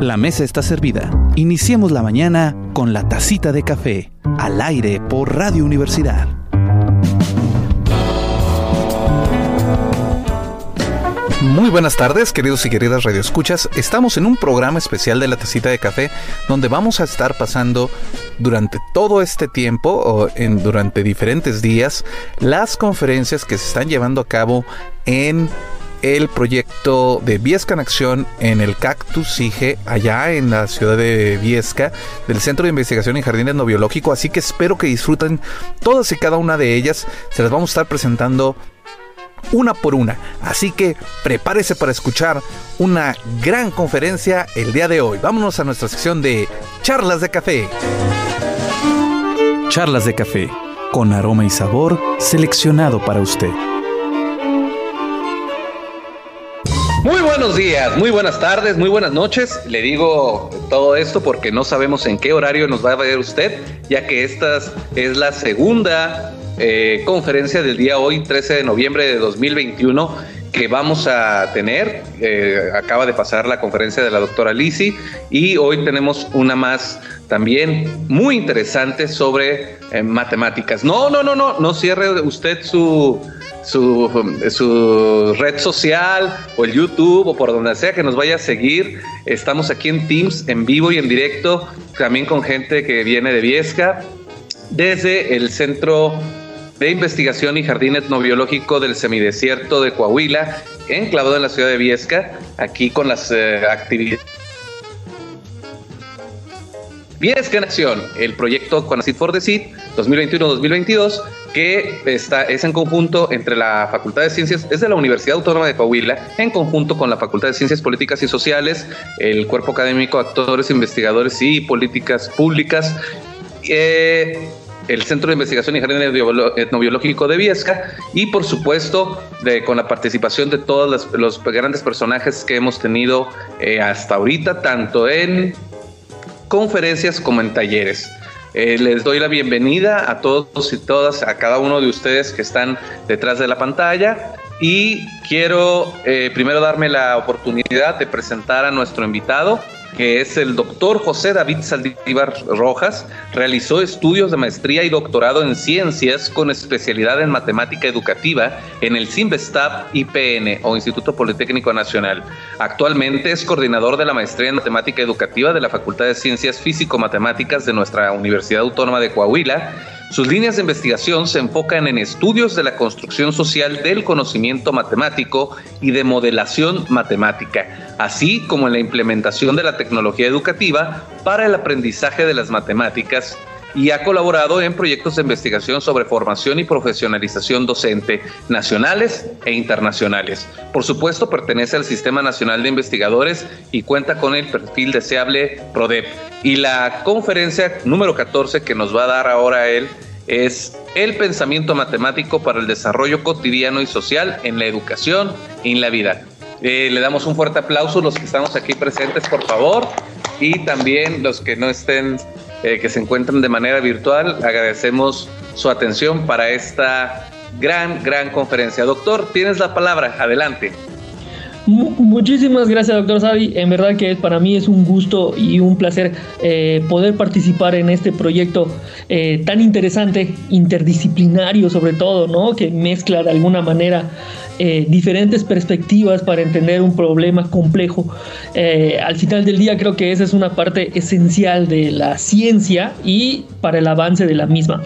La mesa está servida. Iniciemos la mañana con la tacita de café, al aire por Radio Universidad. Muy buenas tardes, queridos y queridas radioescuchas. Estamos en un programa especial de la tacita de café donde vamos a estar pasando durante todo este tiempo o en, durante diferentes días las conferencias que se están llevando a cabo en el proyecto de Viesca en Acción en el Cactus SIGE, allá en la ciudad de Viesca, del Centro de Investigación en Jardines No Biológico. Así que espero que disfruten todas y cada una de ellas. Se las vamos a estar presentando una por una. Así que prepárese para escuchar una gran conferencia el día de hoy. Vámonos a nuestra sección de charlas de café. Charlas de café, con aroma y sabor seleccionado para usted. Muy buenos días, muy buenas tardes, muy buenas noches. Le digo todo esto porque no sabemos en qué horario nos va a ver usted, ya que esta es la segunda eh, conferencia del día hoy, 13 de noviembre de 2021, que vamos a tener. Eh, acaba de pasar la conferencia de la doctora Lisi y hoy tenemos una más también muy interesante sobre eh, matemáticas. No, no, no, no, no cierre usted su su, red social o el YouTube o por donde sea que nos vaya a seguir. Estamos aquí en Teams, en vivo y en directo, también con gente que viene de Viesca, desde el Centro de Investigación y Jardín Etnobiológico del Semidesierto de Coahuila, enclavado en la ciudad de Viesca, aquí con las eh, actividades. Viesca en Acción, el proyecto Conacid for the Seed 2021-2022 que está, es en conjunto entre la Facultad de Ciencias, es de la Universidad Autónoma de Coahuila, en conjunto con la Facultad de Ciencias Políticas y Sociales, el Cuerpo Académico Actores, Investigadores y Políticas Públicas, eh, el Centro de Investigación y Jardín Etnobiológico de Viesca y por supuesto con la participación de todos los, grandes personajes que hemos tenido eh, hasta ahorita, tanto en conferencias como en talleres. Eh, les doy la bienvenida a todos y todas, a cada uno de ustedes que están detrás de la pantalla. Y quiero eh, primero darme la oportunidad de presentar a nuestro invitado, que es el doctor José David Saldívar Rojas, realizó estudios de maestría y doctorado en ciencias con especialidad en matemática educativa en el CIMBESTAP IPN o Instituto Politécnico Nacional. Actualmente es coordinador de la maestría en matemática educativa de la Facultad de Ciencias Físico-Matemáticas de nuestra Universidad Autónoma de Coahuila sus líneas de investigación se enfocan en estudios de la construcción social del conocimiento matemático y de modelación matemática, así como en la implementación de la tecnología educativa para el aprendizaje de las matemáticas y ha colaborado en proyectos de investigación sobre formación y profesionalización docente nacionales e internacionales. Por supuesto, pertenece al Sistema Nacional de Investigadores y cuenta con el perfil deseable PRODEP. Y la conferencia número 14 que nos va a dar ahora él es el pensamiento matemático para el desarrollo cotidiano y social en la educación y en la vida. Eh, le damos un fuerte aplauso a los que estamos aquí presentes, por favor, y también los que no estén eh, que se encuentran de manera virtual. Agradecemos su atención para esta gran, gran conferencia. Doctor, tienes la palabra. Adelante. Muchísimas gracias, doctor Savi. En verdad que para mí es un gusto y un placer eh, poder participar en este proyecto eh, tan interesante, interdisciplinario sobre todo, ¿no? Que mezcla de alguna manera eh, diferentes perspectivas para entender un problema complejo. Al final del día creo que esa es una parte esencial de la ciencia y para el avance de la misma.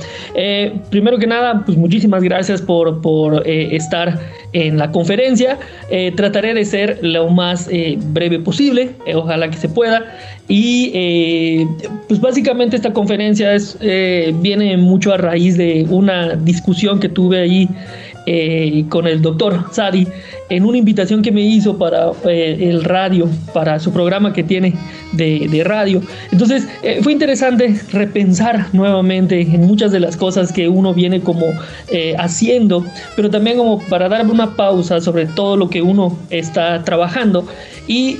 Primero que nada, pues muchísimas gracias por, por estar en la conferencia. trataré de ser lo más breve posible, ojalá que se pueda. Y pues básicamente esta conferencia es, viene mucho a raíz de una discusión que tuve ahí eh, con el doctor Sadi en una invitación que me hizo para eh, el radio, para su programa que tiene de, radio. Entonces eh, fue interesante repensar nuevamente en muchas de las cosas que uno viene como haciendo, pero también como para dar una pausa sobre todo lo que uno está trabajando y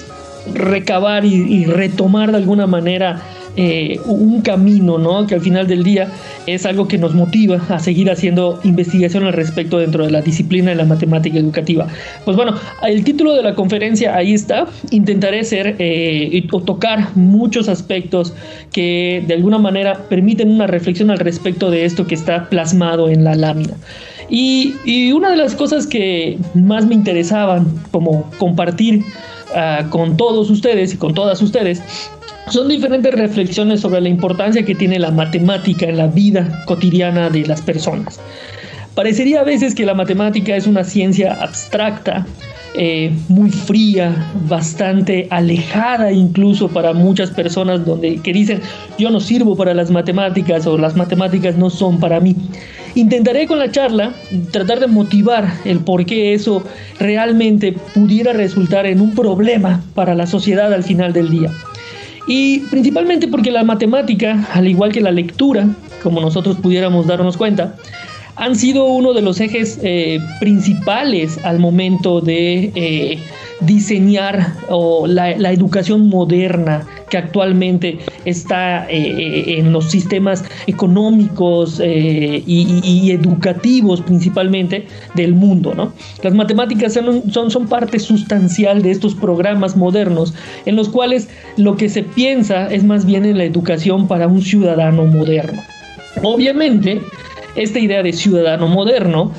recabar y retomar de alguna manera eh, un camino, ¿no? Que al final del día es algo que nos motiva a seguir haciendo investigación al respecto dentro de la disciplina de la matemática educativa. Pues bueno, el título de la conferencia ahí está. Intentaré ser eh, o tocar muchos aspectos que de alguna manera permiten una reflexión al respecto de esto que está plasmado en la lámina. Y, una de las cosas que más me interesaban como compartir ah, con todos ustedes y con todas ustedes son diferentes reflexiones sobre la importancia que tiene la matemática en la vida cotidiana de las personas. Parecería a veces que la matemática es una ciencia abstracta, eh, muy fría, bastante alejada incluso para muchas personas donde que dicen yo no sirvo para las matemáticas o las matemáticas no son para mí. Intentaré con la charla tratar de motivar el por qué eso realmente pudiera resultar en un problema para la sociedad al final del día. Y principalmente porque la matemática, al igual que la lectura, como nosotros pudiéramos darnos cuenta, han sido uno de los ejes eh, principales al momento de eh, diseñar la, educación moderna que actualmente está eh, en los sistemas económicos y, educativos principalmente del mundo. ¿no? Las matemáticas son, son, son parte sustancial de estos programas modernos en los cuales lo que se piensa es más bien en la educación para un ciudadano moderno. Obviamente, esta idea de ciudadano moderno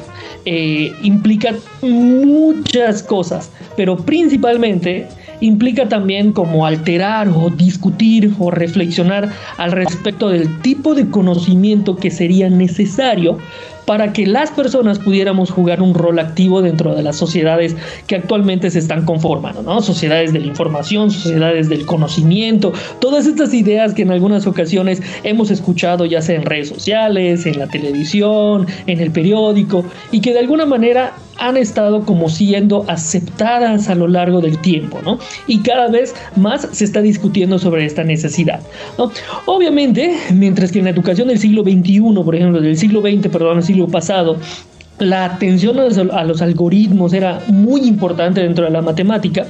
eh, implica muchas cosas, pero principalmente implica también como alterar o discutir o reflexionar al respecto del tipo de conocimiento que sería necesario para que las personas pudiéramos jugar un rol activo dentro de las sociedades que actualmente se están conformando, ¿no? Sociedades de la información, sociedades del conocimiento, todas estas ideas que en algunas ocasiones hemos escuchado ya sea en redes sociales, en la televisión, en el periódico y que de alguna manera han estado como siendo aceptadas a lo largo del tiempo, ¿no? Y cada vez más se está discutiendo sobre esta necesidad, ¿no? Obviamente, mientras que en la educación del siglo XXI, por ejemplo, del siglo XX, perdón, el siglo pasado, la atención a los, algoritmos era muy importante dentro de la matemática.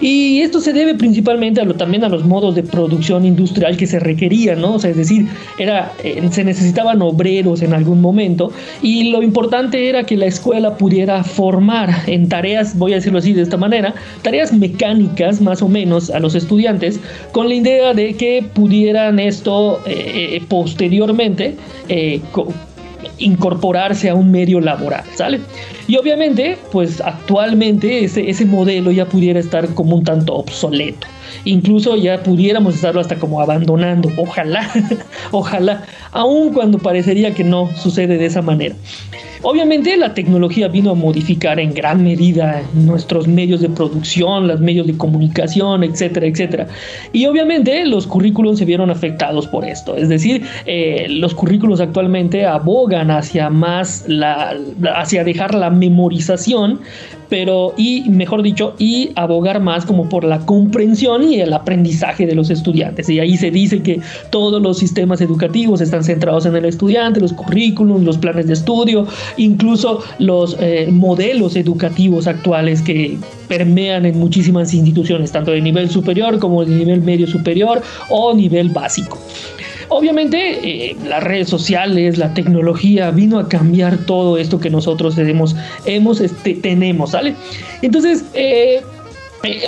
Y esto se debe principalmente a lo, también a los modos de producción industrial que se requerían, ¿no? O sea, es decir, era, eh, se necesitaban obreros en algún momento y lo importante era que la escuela pudiera formar en tareas, voy a decirlo así de esta manera, tareas mecánicas más o menos a los estudiantes con la idea de que pudieran esto eh, eh, posteriormente incorporarse a un medio laboral, ¿sale? Y obviamente, pues actualmente ese, ese modelo ya pudiera estar como un tanto obsoleto. Incluso ya pudiéramos estarlo hasta como abandonando. Ojalá, ojalá, aun cuando parecería que no sucede de esa manera. Obviamente la tecnología vino a modificar en gran medida nuestros medios de producción, los medios de comunicación, etcétera, etcétera. Y obviamente los currículos se vieron afectados por esto. Es decir, eh, los currículos actualmente abogan hacia más la, hacia dejar la memorización pero y mejor dicho, y abogar más como por la comprensión y el aprendizaje de los estudiantes. Y ahí se dice que todos los sistemas educativos están centrados en el estudiante, los currículums, los planes de estudio, incluso los eh, modelos educativos actuales que permean en muchísimas instituciones, tanto de nivel superior como de nivel medio superior o nivel básico. Obviamente, eh, las redes sociales, la tecnología vino a cambiar todo esto que nosotros tenemos, este, tenemos, ¿sale? Entonces, eh, eh,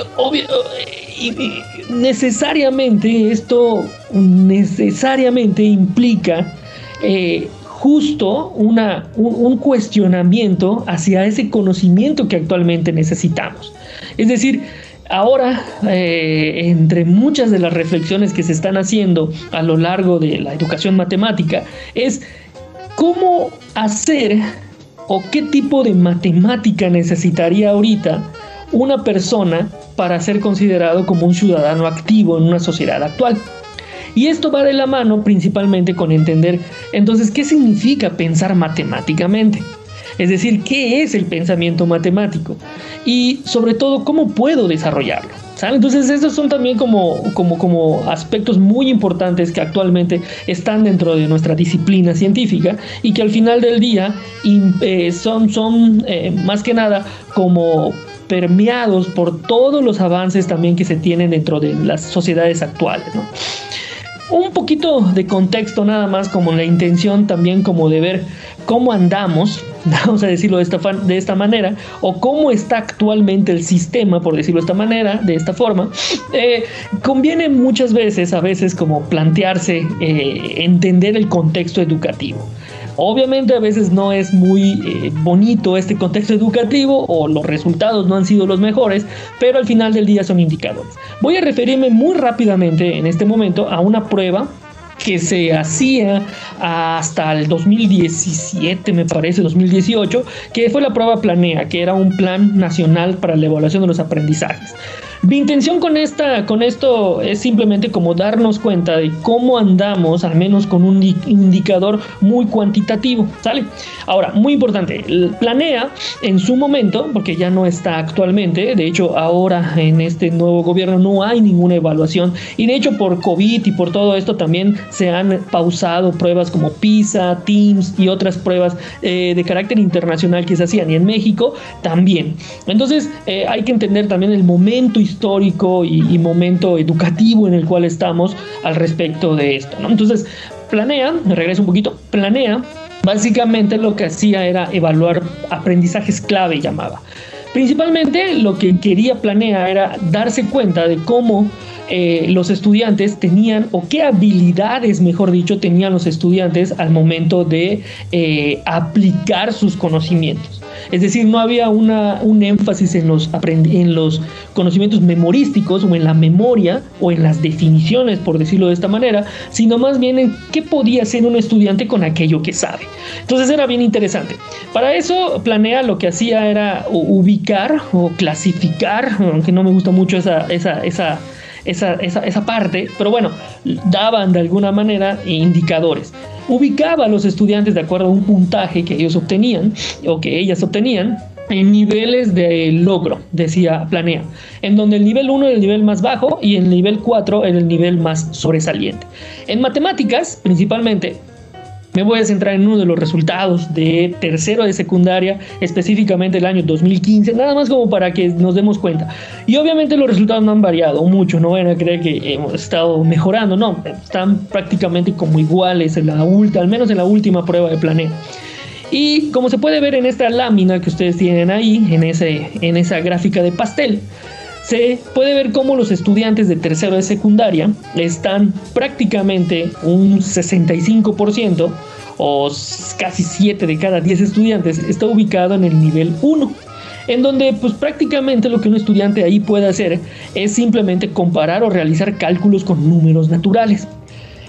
necesariamente esto necesariamente implica justo una, un, cuestionamiento hacia ese conocimiento que actualmente necesitamos. Es decir, Ahora, eh, entre muchas de las reflexiones que se están haciendo a lo largo de la educación matemática, es cómo hacer o qué tipo de matemática necesitaría ahorita una persona para ser considerado como un ciudadano activo en una sociedad actual. Y esto va de la mano principalmente con entender entonces qué significa pensar matemáticamente. Es decir, ¿qué es el pensamiento matemático? Y sobre todo, ¿cómo puedo desarrollarlo? Entonces, estos son también como, como, como aspectos muy importantes que actualmente están dentro de nuestra disciplina científica y que al final del día eh, son, son eh, más que nada como permeados por todos los avances también que se tienen dentro de las sociedades actuales. un poquito de contexto nada más como la intención también como de ver cómo andamos, vamos a decirlo de esta, de esta manera, o cómo está actualmente el sistema, por decirlo de esta manera, de esta forma, eh, conviene muchas veces, a veces como plantearse, eh, entender el contexto educativo. Obviamente a veces no es muy eh, bonito este contexto educativo o los resultados no han sido los mejores, pero al final del día son indicadores. Voy a referirme muy rápidamente en este momento a una prueba que se hacía hasta el 2017, me parece, 2018, que fue la prueba Planea, que era un plan nacional para la evaluación de los aprendizajes. Mi intención con, esta, con esto es simplemente como darnos cuenta de cómo andamos, al menos con un indicador muy cuantitativo, ¿sale? Ahora, muy importante, planea en su momento, porque ya no está actualmente, de hecho ahora en este nuevo gobierno no hay ninguna evaluación y de hecho por COVID y por todo esto también se han pausado pruebas como PISA, TIMS y otras pruebas eh, de carácter internacional que se hacían y en México también. Entonces eh, hay que entender también el momento y histórico y, momento educativo en el cual estamos al respecto de esto. Entonces, Planea, me regreso un poquito, Planea, básicamente lo que hacía era evaluar aprendizajes clave, llamaba. Principalmente lo que quería Planea era darse cuenta de cómo eh, los estudiantes tenían, o qué habilidades, mejor dicho, tenían los estudiantes al momento de eh, aplicar sus conocimientos. Es decir, no había un énfasis en los, en los conocimientos memorísticos o en la memoria o en las definiciones, por decirlo de esta manera, sino más bien en qué podía hacer un estudiante con aquello que sabe. Entonces era bien interesante. Para eso Planea lo que hacía era ubicar o clasificar, aunque no me gusta mucho esa, esa, esa esa, esa, esa, parte, pero bueno, daban de alguna manera indicadores ubicaba a los estudiantes de acuerdo a un puntaje que ellos obtenían o que ellas obtenían en niveles de logro, decía Planea, en donde el nivel 1 era el nivel más bajo y el nivel 4 era el nivel más sobresaliente. En matemáticas, principalmente, me voy a centrar en uno de los resultados de tercero de secundaria, específicamente el año 2015, nada más como para que nos demos cuenta. Y obviamente los resultados no han variado mucho, no van a creer que hemos estado mejorando, no, están prácticamente como iguales en la al menos en la última prueba de planeta. Y como se puede ver en esta lámina que ustedes tienen ahí, en, ese, en esa gráfica de pastel, se puede ver cómo los estudiantes de tercero de secundaria están prácticamente un 65% o casi 7 de cada 10 estudiantes está ubicado en el nivel 1 en donde pues prácticamente lo que un estudiante ahí puede hacer es simplemente comparar o realizar cálculos con números naturales.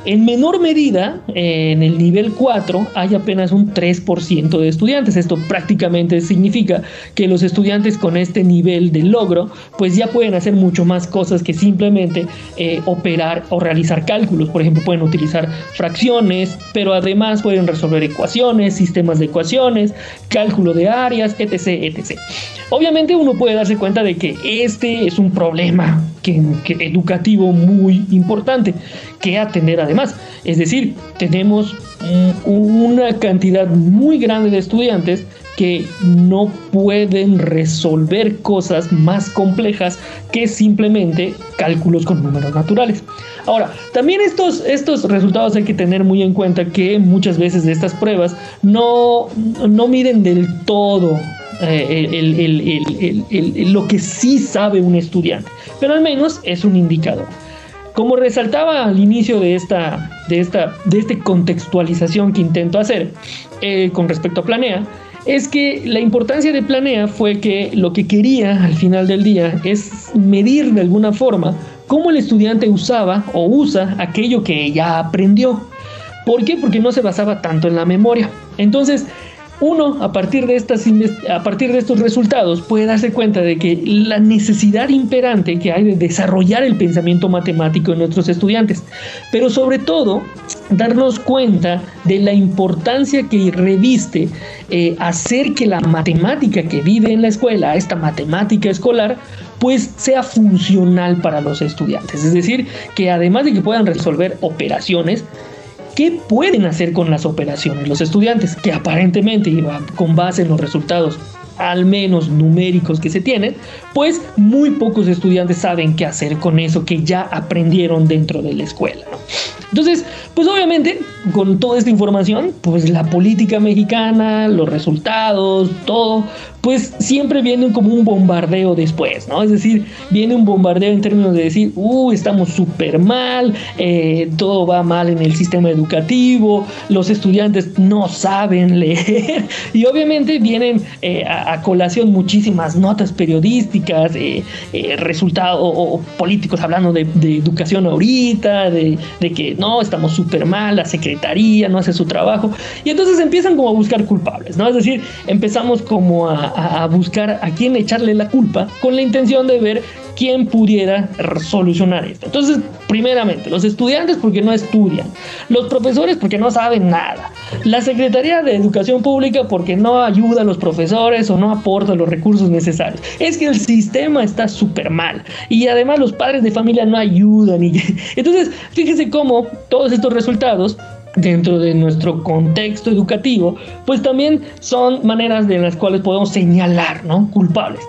En menor medida, en el nivel 4 hay apenas un 3% de estudiantes. Esto prácticamente significa que los estudiantes con este nivel de logro pues ya pueden hacer mucho más cosas que simplemente eh, operar o realizar cálculos. Por ejemplo, pueden utilizar fracciones, pero además pueden resolver ecuaciones, sistemas de ecuaciones, cálculo de áreas, etc. etc. Obviamente uno puede darse cuenta de que este es un problema educativo muy importante que atender además. Es decir, tenemos una cantidad muy grande de estudiantes que no pueden resolver cosas más complejas que simplemente cálculos con números naturales. Ahora, también estos, estos resultados hay que tener muy en cuenta que muchas veces estas pruebas no, no miden del todo eh, lo que sí sabe un estudiante, pero al menos es un indicador. Como resaltaba al inicio de esta, de esta, de esta contextualización que intento hacer eh, con respecto a Planea, es que la importancia de Planea fue que lo que quería al final del día es medir de alguna forma cómo el estudiante usaba o usa aquello que ya aprendió. ¿Por qué? Porque no se basaba tanto en la memoria. Entonces, uno, a partir, de estas, a partir de estos resultados, puede darse cuenta de que la necesidad imperante que hay de desarrollar el pensamiento matemático en nuestros estudiantes, pero sobre todo darnos cuenta de la importancia que reviste eh, hacer que la matemática que vive en la escuela, esta matemática escolar, pues sea funcional para los estudiantes. Es decir, que además de que puedan resolver operaciones, ¿Qué pueden hacer con las operaciones los estudiantes? Que aparentemente, con base en los resultados al menos numéricos que se tienen, pues muy pocos estudiantes saben qué hacer con eso que ya aprendieron dentro de la escuela. Entonces, pues obviamente, con toda esta información, pues la política mexicana, los resultados, todo, pues siempre viene como un bombardeo después, ¿no? Es decir, viene un bombardeo en términos de decir, uh, estamos súper mal, eh, todo va mal en el sistema educativo, los estudiantes no saben leer, y obviamente vienen eh, a, colación muchísimas notas periodísticas, eh, resultados o, políticos hablando de, educación ahorita, de, que no, estamos súper mal, la secretaría no hace su trabajo, y entonces empiezan como a buscar culpables, ¿no? Es decir, empezamos como a buscar a quién echarle la culpa con la intención de ver quién pudiera solucionar esto. Entonces, primeramente, los estudiantes porque no estudian, los profesores porque no saben nada, la Secretaría de Educación Pública porque no ayuda a los profesores o no aporta los recursos necesarios. Es que el sistema está súper mal y además los padres de familia no ayudan. Y... Entonces, fíjense cómo todos estos resultados dentro de nuestro contexto educativo, pues también son maneras de las cuales podemos señalar, ¿no? Culpables.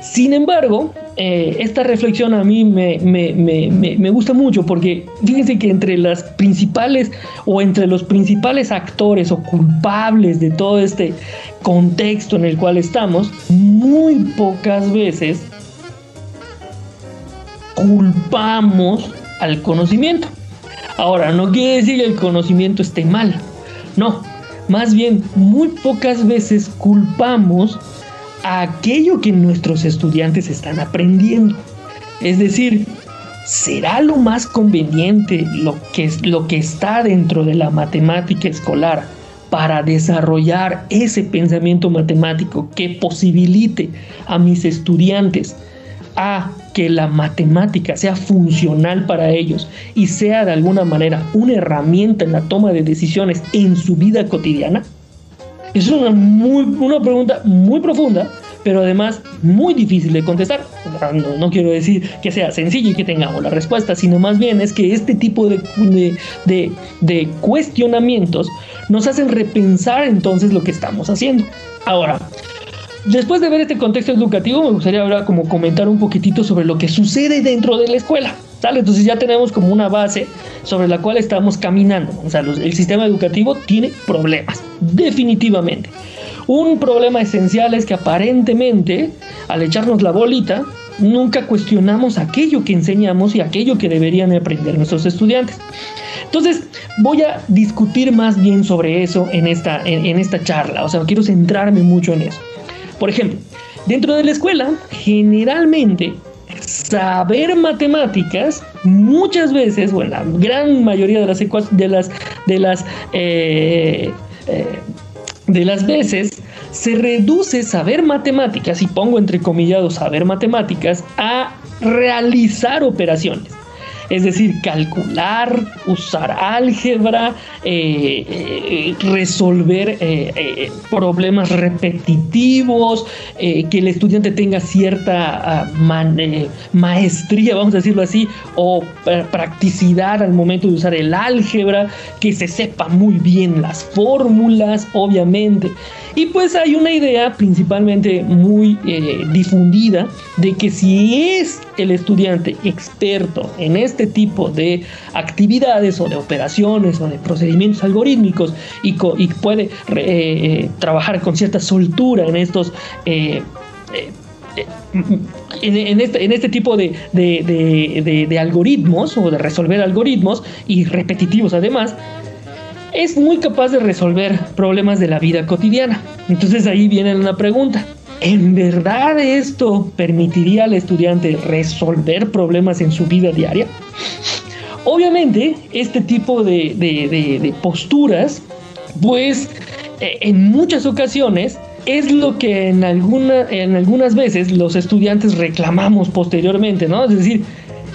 Sin embargo, eh, esta reflexión a mí me, me, me, me, gusta mucho porque fíjense que entre las principales o entre los principales actores o culpables de todo este contexto en el cual estamos, muy pocas veces culpamos al conocimiento. Ahora, no quiere decir que el conocimiento esté mal, no, más bien muy pocas veces culpamos a aquello que nuestros estudiantes están aprendiendo. Es decir, ¿será lo más conveniente lo que, lo que está dentro de la matemática escolar para desarrollar ese pensamiento matemático que posibilite a mis estudiantes a que la matemática sea funcional para ellos y sea de alguna manera una herramienta en la toma de decisiones en su vida cotidiana? Es una, muy, una pregunta muy profunda, pero además muy difícil de contestar. No, quiero decir que sea sencillo y que tengamos la respuesta, sino más bien es que este tipo de, de, de cuestionamientos nos hacen repensar entonces lo que estamos haciendo. Ahora, Después de ver este contexto educativo, me gustaría ahora como comentar un poquitito sobre lo que sucede dentro de la escuela. ¿sale? Entonces ya tenemos como una base sobre la cual estamos caminando. O sea, el sistema educativo tiene problemas, definitivamente. Un problema esencial es que aparentemente, al echarnos la bolita, nunca cuestionamos aquello que enseñamos y aquello que deberían aprender nuestros estudiantes. Entonces, voy a discutir más bien sobre eso en esta, en esta charla. O sea, quiero centrarme mucho en eso. Por ejemplo, dentro de la escuela, generalmente saber matemáticas muchas veces, o en la gran mayoría de las de las de las eh, eh, de las veces se reduce saber matemáticas y pongo entre comillados saber matemáticas a realizar operaciones es decir, calcular, usar álgebra, eh, eh, resolver eh, problemas repetitivos, que el estudiante tenga cierta ah, maestría, vamos a decirlo así, o practicidad al momento de usar el álgebra, que se sepa muy bien las fórmulas, obviamente. Y pues hay una idea principalmente muy difundida de que si es el estudiante experto en este tipo de actividades o de operaciones o de procedimientos algorítmicos y, puede eh, eh, trabajar con cierta soltura en estos... Eh, en, este, tipo de, algoritmos o de resolver algoritmos y repetitivos además, es muy capaz de resolver problemas de la vida cotidiana. Entonces ahí viene una pregunta. ¿En verdad esto permitiría al estudiante resolver problemas en su vida diaria? Obviamente, este tipo de, posturas, pues eh, en muchas ocasiones es lo que en, alguna, en algunas veces los estudiantes reclamamos posteriormente, ¿no? Es decir,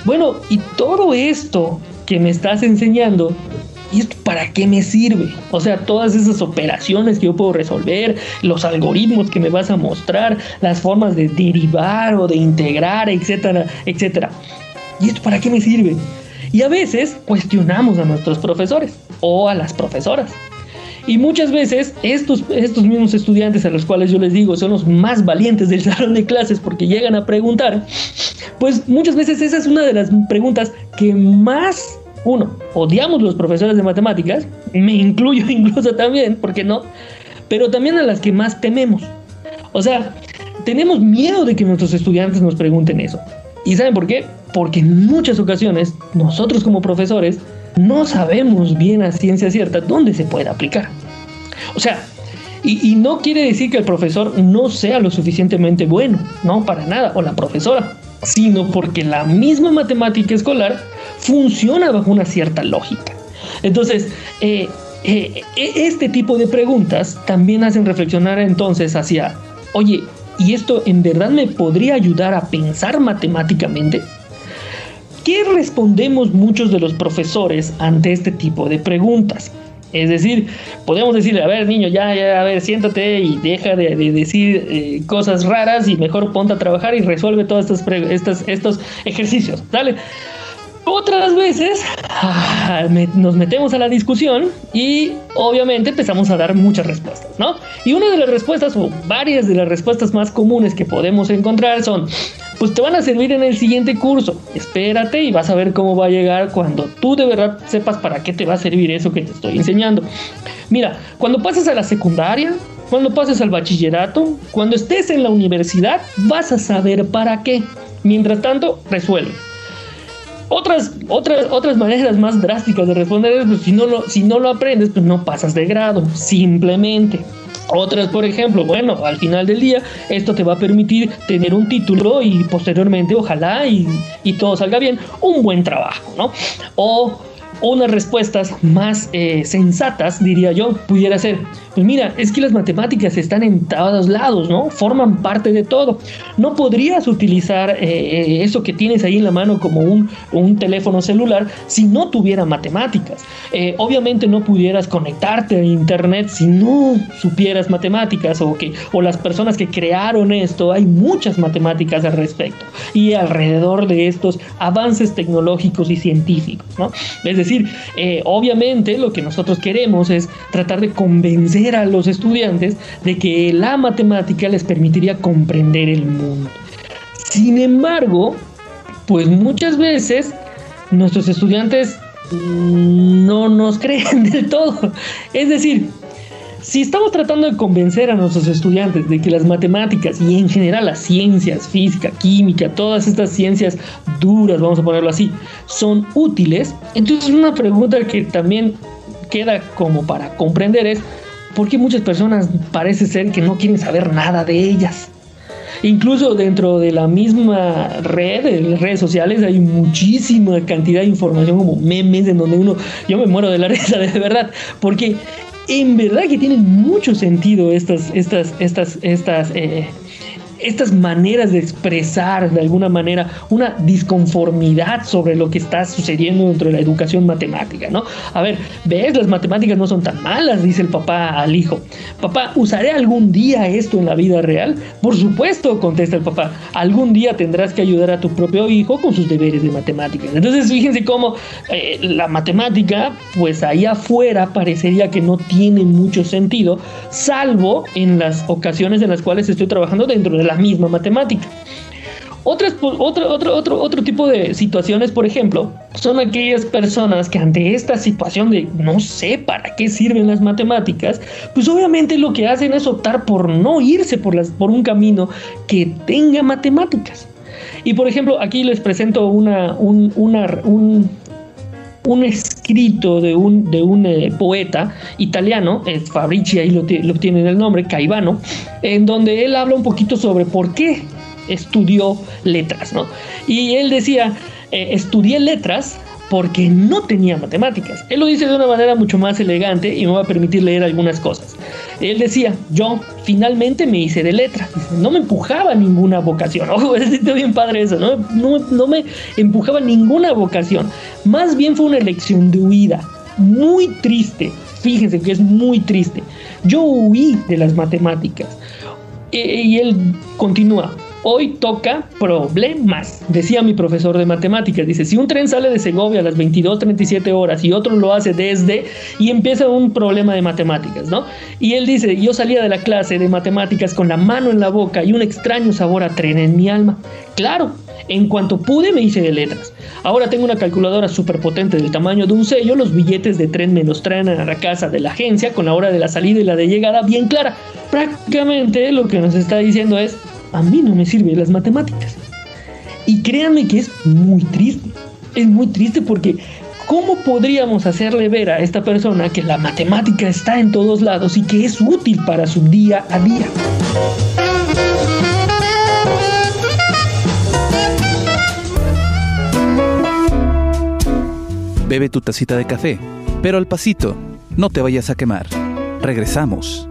bueno, y todo esto que me estás enseñando ¿y esto para qué me sirve? O sea, todas esas operaciones que yo puedo resolver, los algoritmos que me vas a mostrar, las formas de derivar o de integrar, etcétera, etcétera. ¿Y esto para qué me sirve? Y a veces cuestionamos a nuestros profesores o a las profesoras. Y muchas veces estos, estos mismos estudiantes a los cuales yo les digo son los más valientes del salón de clases porque llegan a preguntar, pues muchas veces esa es una de las preguntas que más uno, odiamos los profesores de matemáticas, me incluyo incluso también, ¿por qué no? Pero también a las que más tememos. O sea, tenemos miedo de que nuestros estudiantes nos pregunten eso. ¿Y saben por qué? Porque en muchas ocasiones nosotros como profesores no sabemos bien a ciencia cierta dónde se puede aplicar. O sea, y, no quiere decir que el profesor no sea lo suficientemente bueno, no, para nada, o la profesora, sino porque la misma matemática escolar funciona bajo una cierta lógica. Entonces, eh, eh, e, este tipo de preguntas también hacen reflexionar entonces hacia, oye, ¿y esto en verdad me podría ayudar a pensar matemáticamente? ¿Qué respondemos muchos de los profesores ante este tipo de preguntas? Es decir, podemos decirle, a ver, niño, ya, ya, a ver, siéntate y deja de, decir eh, cosas raras y mejor ponte a trabajar y resuelve todos estos, estos, estos ejercicios. Dale. Otras veces ah, nos metemos a la discusión y obviamente empezamos a dar muchas respuestas, ¿no? Y una de las respuestas o varias de las respuestas más comunes que podemos encontrar son, pues te van a servir en el siguiente curso. Espérate y vas a ver cómo va a llegar cuando tú de verdad sepas para qué te va a servir eso que te estoy enseñando. Mira, cuando pases a la secundaria, cuando pases al bachillerato, cuando estés en la universidad, vas a saber para qué. Mientras tanto, resuelve. Otras, otras, otras maneras más drásticas de responder es, pues, si, no lo, si no lo aprendes, pues no pasas de grado, simplemente. Otras, por ejemplo, bueno, al final del día esto te va a permitir tener un título y posteriormente, ojalá y, y todo salga bien, un buen trabajo, ¿no? O unas respuestas más eh, sensatas, diría yo, pudiera ser, pues mira, es que las matemáticas están en todos lados, ¿no? Forman parte de todo. No podrías utilizar eh, eh, eso que tienes ahí en la mano como un, un teléfono celular si no tuviera matemáticas. obviamente no pudieras conectarte a internet si no supieras matemáticas o que o las personas que crearon esto, hay muchas matemáticas al respecto y alrededor de estos avances tecnológicos y científicos, ¿no? Es decir, eh, obviamente lo que nosotros queremos es tratar de convencer a los estudiantes de que la matemática les permitiría comprender el mundo. Sin embargo, pues muchas veces nuestros estudiantes no nos creen del todo. Es decir, si estamos tratando de convencer a nuestros estudiantes de que las matemáticas y en general las ciencias, física, química, todas estas ciencias duras, vamos a ponerlo así, son útiles, entonces una pregunta que también queda como para comprender es, ¿por qué muchas personas parece ser que no quieren saber nada de ellas? Incluso dentro de la misma red, las redes sociales, hay muchísima cantidad de información como memes en donde uno, yo me muero de la risa de verdad, porque en verdad que tienen mucho sentido estas, estas, estas, estas eh, estas maneras de expresar de alguna manera una disconformidad sobre lo que está sucediendo dentro de la educación matemática, ¿no? A ver, ves, las matemáticas no son tan malas, dice el papá al hijo. Papá, ¿usaré algún día esto en la vida real? Por supuesto, contesta el papá. Algún día tendrás que ayudar a tu propio hijo con sus deberes de matemáticas. Entonces, fíjense cómo eh, la matemática, pues ahí afuera parecería que no tiene mucho sentido, salvo en las ocasiones en las cuales estoy trabajando dentro de la misma matemática. Otras, otro, otro, otro, otro tipo de situaciones, por ejemplo, son aquellas personas que ante esta situación de no sé para qué sirven las matemáticas, pues obviamente lo que hacen es optar por no irse por, las, por un camino que tenga matemáticas. Y por ejemplo, aquí les presento una, un, una, un, un escrito de un, de un eh, poeta italiano, es Fabrici, ahí lo, lo tiene el nombre, Caivano, en donde él habla un poquito sobre por qué estudió letras, ¿no? Y él decía, eh, estudié letras porque no tenía matemáticas. Él lo dice de una manera mucho más elegante y me va a permitir leer algunas cosas. Él decía, yo finalmente me hice de letras. No me empujaba ninguna vocación. Ojo, es bien padre eso, ¿no? ¿no? No me empujaba ninguna vocación. Más bien fue una elección de huida. Muy triste. Fíjense que es muy triste. Yo huí de las matemáticas. E, y él continúa, Hoy toca problemas, decía mi profesor de matemáticas. Dice, si un tren sale de Segovia a las 22.37 horas y otro lo hace desde, y empieza un problema de matemáticas, ¿no? Y él dice, yo salía de la clase de matemáticas con la mano en la boca y un extraño sabor a tren en mi alma. Claro, En cuanto pude me hice de letras. Ahora tengo una calculadora súper potente del tamaño de un sello, los billetes de tren me los traen a la casa de la agencia con la hora de la salida y la de llegada bien clara. Prácticamente lo que nos está diciendo es, a mí no me sirven las matemáticas. Y créanme que es muy triste. Es muy triste porque ¿cómo podríamos hacerle ver a esta persona que la matemática está en todos lados y que es útil para su día a día? Bebe tu tacita de café, pero al pasito, no te vayas a quemar. Regresamos.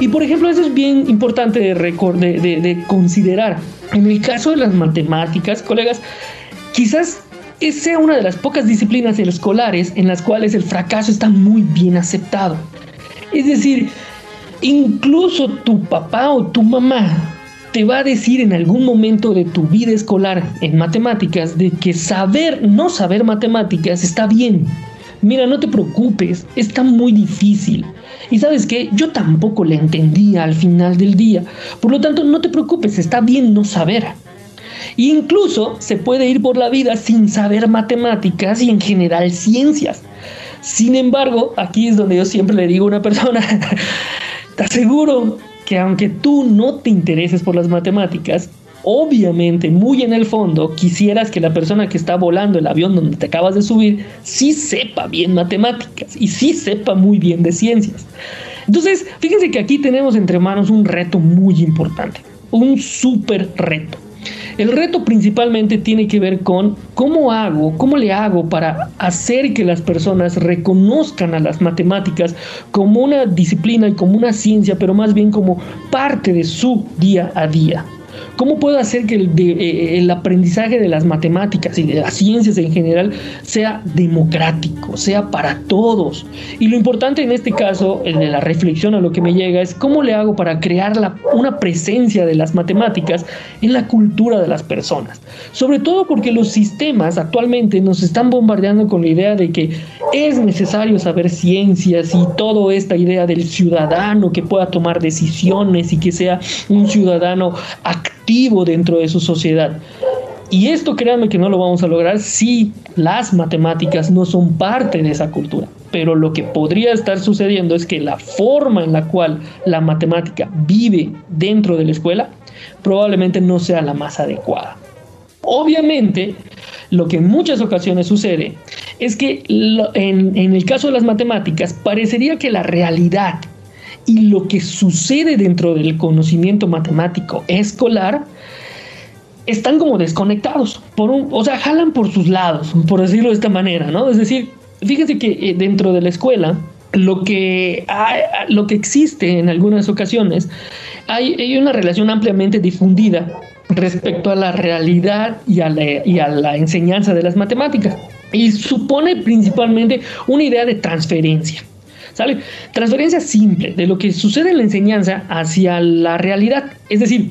Y por ejemplo, eso es bien importante de, de, considerar. En el caso de las matemáticas, colegas, quizás sea una de las pocas disciplinas escolares en las cuales el fracaso está muy bien aceptado. Es decir, incluso tu papá o tu mamá te va a decir en algún momento de tu vida escolar en matemáticas de que saber, no saber matemáticas está bien. Mira, no te preocupes, está muy difícil. Y sabes que yo tampoco le entendía al final del día. Por lo tanto, no te preocupes, está bien no saber. Incluso se puede ir por la vida sin saber matemáticas y en general ciencias. Sin embargo, aquí es donde yo siempre le digo a una persona, te aseguro que aunque tú no te intereses por las matemáticas, obviamente muy en el fondo quisieras que la persona que está volando el avión donde te acabas de subir sí sepa bien matemáticas y sí sepa muy bien de ciencias. Entonces, fíjense que aquí tenemos entre manos un reto muy importante, un súper reto. El reto principalmente tiene que ver con cómo hago, cómo le hago para hacer que las personas reconozcan a las matemáticas como una disciplina y como una ciencia, pero más bien como parte de su día a día. ¿Cómo puedo hacer que eh, el, aprendizaje de las matemáticas y de las ciencias en general sea democrático, sea para todos? Y lo importante en este caso, en de la reflexión a lo que me llega, es cómo le hago para crear una presencia de las matemáticas en la cultura de las personas. Sobre todo porque los sistemas actualmente nos están bombardeando con la idea de que es necesario saber ciencias y toda esta idea del ciudadano que pueda tomar decisiones y que sea un ciudadano activo dentro de su sociedad. Y esto créanme que no lo vamos a lograr si las matemáticas no son parte de esa cultura. Pero lo que podría estar sucediendo es que la forma en la cual la matemática vive dentro de la escuela probablemente no sea la más adecuada. Obviamente, lo que en muchas ocasiones sucede es que en, en el caso de las matemáticicas parecería que la realidad y lo que sucede dentro del conocimiento matemático escolar están como desconectados, por un, o sea, jalan por sus lados, por decirlo de esta manera, ¿no? Es decir, fíjense que eh, dentro de la escuela lo que, lo que existe en algunas ocasiones, hay, hay, una relación ampliamente difundida respecto a la realidad y a la, y a la enseñanza de las matemáticas. Y supone principalmente una idea de transferencia. ¿Sale? Transferencia simple de lo que sucede en la enseñanza hacia la realidad. Es decir,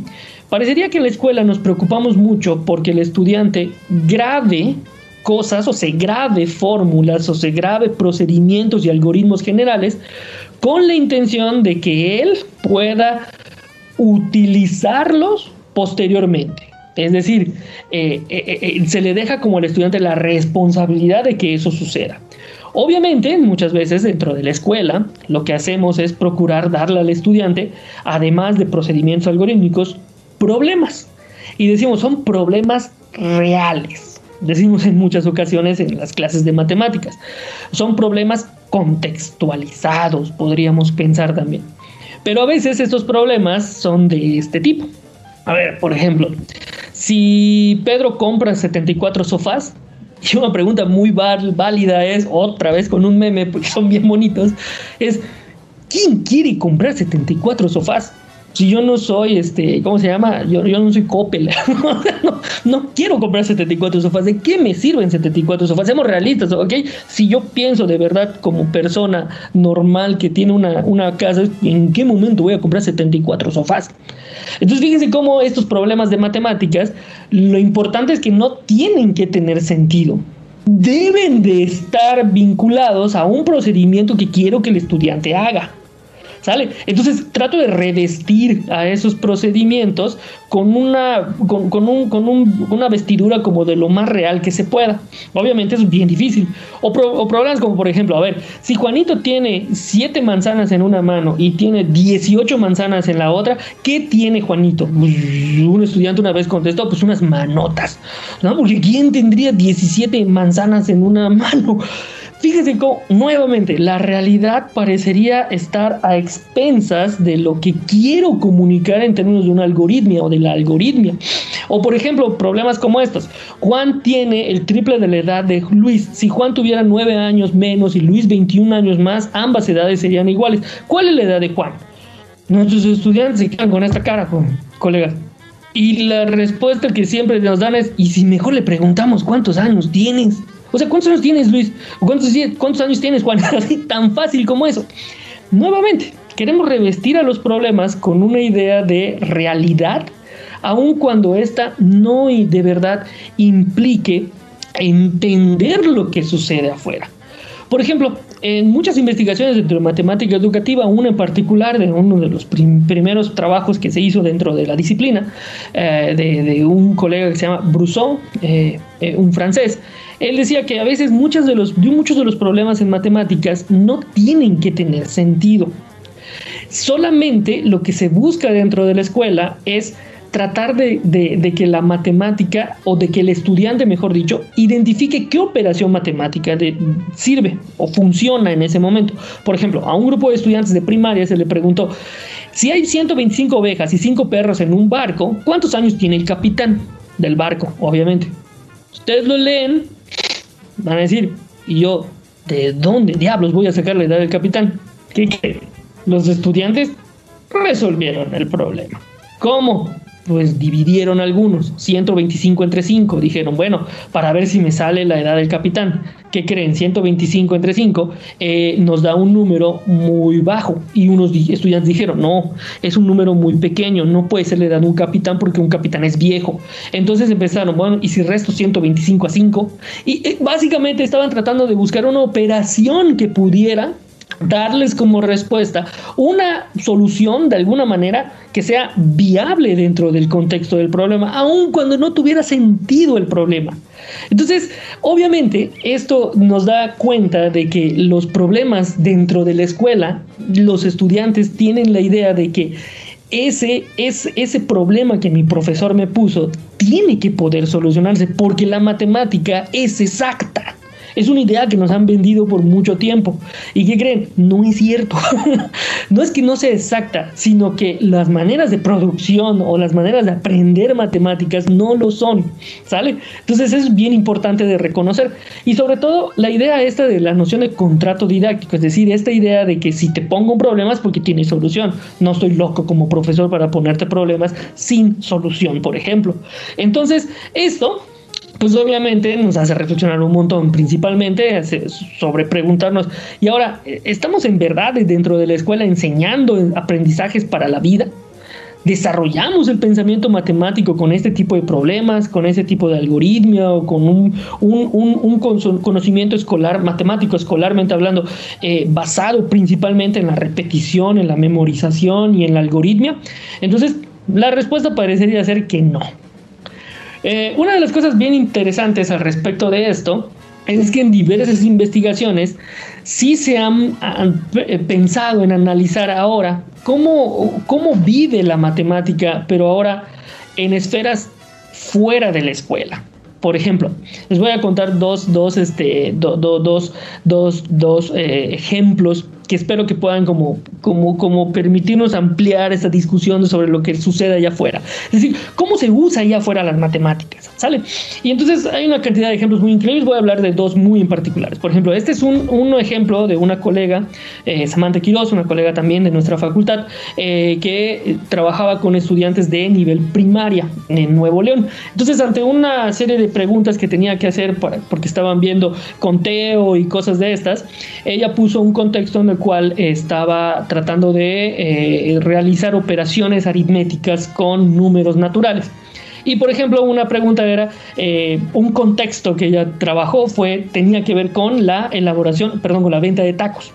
parecería que en la escuela nos preocupamos mucho porque el estudiante grave cosas o se grave fórmulas o se grave procedimientos y algoritmos generales con la intención de que él pueda utilizarlos posteriormente. Es decir, eh, eh, eh, se le deja como al estudiante la responsabilidad de que eso suceda. Obviamente, muchas veces dentro de la escuela, lo que hacemos es procurar darle al estudiante, además de procedimientos algorítmicos, problemas. Y decimos, son problemas reales. Decimos en muchas ocasiones en las clases de matemáticas. Son problemas contextualizados, podríamos pensar también. Pero a veces estos problemas son de este tipo. A ver, por ejemplo, si Pedro compra 74 sofás, Y una pregunta muy válida es, otra vez con un meme, porque son bien bonitos, es, ¿quién quiere comprar 74 sofás? Si yo no soy, este, ¿cómo se llama? Yo, no soy Coppel. no, no, quiero comprar 74 sofás. ¿De qué me sirven 74 sofás? Seamos realistas, ¿ok? Si yo pienso de verdad como persona normal que tiene una, una casa, ¿en qué momento voy a comprar 74 sofás? Entonces fíjense cómo estos problemas de matemáticas, lo importante es que no tienen que tener sentido. Deben de estar vinculados a un procedimiento que quiero que el estudiante haga. ¿Sale? Entonces trato de revestir a esos procedimientos con una, con, un, con una vestidura como de lo más real que se pueda. Obviamente es bien difícil. O, problemas como, por ejemplo, a ver, si Juanito tiene siete manzanas en una mano y tiene 18 manzanas en la otra, ¿qué tiene Juanito? Pues, un estudiante una vez contestó, pues unas manotas. ¿no? Porque ¿quién tendría 17 manzanas en una mano? Fíjense cómo nuevamente la realidad parecería estar a expensas de lo que quiero comunicar en términos de una algoritmia o de la algoritmia. O por ejemplo, problemas como estos. Juan tiene el triple de la edad de Luis. Si Juan tuviera 9 años menos y Luis 21 años más, ambas edades serían iguales. ¿Cuál es la edad de Juan? Nuestros estudiantes se quedan con esta cara, colegas. Y la respuesta que siempre nos dan es, ¿y si mejor le preguntamos cuántos años tienes? O sea, ¿cuántos años tienes, Luis? cuántos, años tienes, Juan? Así tan fácil como eso. Nuevamente, queremos revestir a los problemas con una idea de realidad, aun cuando ésta no de verdad implique entender lo que sucede afuera. Por ejemplo, en muchas investigaciones dentro de matemática educativa, una en particular de uno de los primeros trabajos que se hizo dentro de la disciplina, eh, de, un colega que se llama Brousseau, eh, eh, un francés, él decía que a veces muchos de, los, muchos de los problemas en matemáticas no tienen que tener sentido. Solamente lo que se busca dentro de la escuela es tratar de, que la matemática o de que el estudiante, mejor dicho, identifique qué operación matemática sirve o funciona en ese momento. Por ejemplo, a un grupo de estudiantes de primaria se le preguntó, si hay 125 ovejas y 5 perros en un barco, ¿cuántos años tiene el capitán del barco? Obviamente. Ustedes lo leen Van a decir, ¿y yo de dónde diablos voy a sacar la edad del capitán? ¿Qué creen? Los estudiantes resolvieron el problema. ¿Cómo? Pues dividieron algunos, 125 entre 5. Dijeron, bueno, para ver si me sale la edad del capitán. ¿Qué creen? 125 entre 5 eh, nos da un número muy bajo. Y unos estudiantes dijeron, no, es un número muy pequeño, no puede ser la edad de un capitán porque un capitán es viejo. Entonces empezaron, bueno, ¿y si resto 125 a 5? Y eh, básicamente estaban tratando de buscar una operación que pudiera darles como respuesta una solución de alguna manera que sea viable dentro del contexto del problema, aun cuando no tuviera sentido el problema. Entonces, obviamente, esto nos da cuenta de que los problemas dentro de la escuela, los estudiantes tienen la idea de que ese, ese, ese problema que mi profesor me puso tiene que poder solucionarse porque la matemática es exacta. Es una idea que nos han vendido por mucho tiempo. ¿Y qué creen? No es cierto. no es que no sea exacta, sino que las maneras de producción o las maneras de aprender matemáticas no lo son. ¿Sale? Entonces es bien importante de reconocer. Y sobre todo la idea esta de la noción de contrato didáctico, es decir, esta idea de que si te pongo un problema es porque tiene solución. No estoy loco como profesor para ponerte problemas sin solución, por ejemplo. Entonces, esto pues obviamente nos hace reflexionar un montón, principalmente sobre preguntarnos, y ahora, ¿estamos en verdad dentro de la escuela enseñando aprendizajes para la vida? desarrollamos el pensamiento matemático con este tipo de problemas, con este tipo de algoritmia o con un, conocimiento escolar, matemático escolarmente hablando, eh, basado principalmente en la repetición, en la memorización y en la algoritmia. Entonces, la respuesta parecería ser que no. Eh, una de las cosas bien interesantes al respecto de esto es que en diversas investigaciones sí se han, eh, pensado en analizar ahora cómo, cómo vive la matemática, pero ahora en esferas fuera de la escuela. Por ejemplo, les voy a contar dos, dos, este, dos, dos, dos eh, ejemplos que espero que puedan como, como, como permitirnos ampliar esta discusión sobre lo que sucede allá afuera. Es decir, cómo se usa allá afuera las matemáticas, ¿sale? Y entonces hay una cantidad de ejemplos muy increíbles, voy a hablar de dos muy en particulares. Por ejemplo, este es un, un ejemplo de una colega, eh, Samantha Quiroz, una colega también de nuestra facultad, eh, que trabajaba con estudiantes de nivel primaria en Nuevo León. Entonces, ante una serie de preguntas que tenía que hacer para, porque estaban viendo conteo y cosas de estas, ella puso un contexto en el cual estaba tratando de eh, realizar operaciones aritméticas con números naturales. Y por ejemplo, una pregunta era, eh, un contexto que ella trabajó fue, tenía que ver con la elaboración, perdón, con la venta de tacos.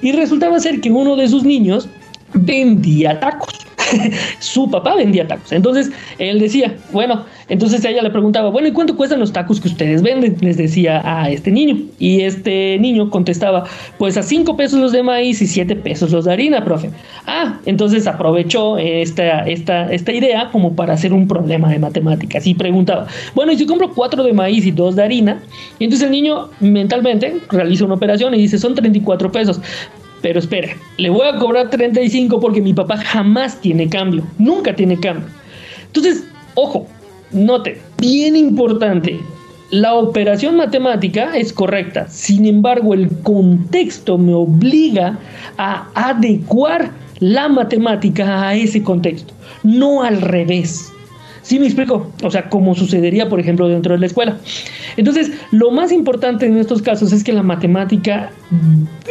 Y resultaba ser que uno de sus niños vendía tacos. su papá vendía tacos. Entonces él decía, bueno, entonces ella le preguntaba, bueno, ¿y cuánto cuestan los tacos que ustedes venden? Les decía a este niño. Y este niño contestaba, pues a cinco pesos los de maíz y siete pesos los de harina, profe. Ah, entonces aprovechó esta, esta, esta idea como para hacer un problema de matemáticas y preguntaba, bueno, ¿y si compro cuatro de maíz y dos de harina? Y entonces el niño mentalmente realiza una operación y dice, son 34 pesos. Pero espera, le voy a cobrar 35 porque mi papá jamás tiene cambio, nunca tiene cambio. Entonces, ojo, note, bien importante, la operación matemática es correcta, sin embargo el contexto me obliga a adecuar la matemática a ese contexto, no al revés. ¿Sí me explico? O sea, como sucedería, por ejemplo, dentro de la escuela. Entonces, lo más importante en estos casos es que la matemática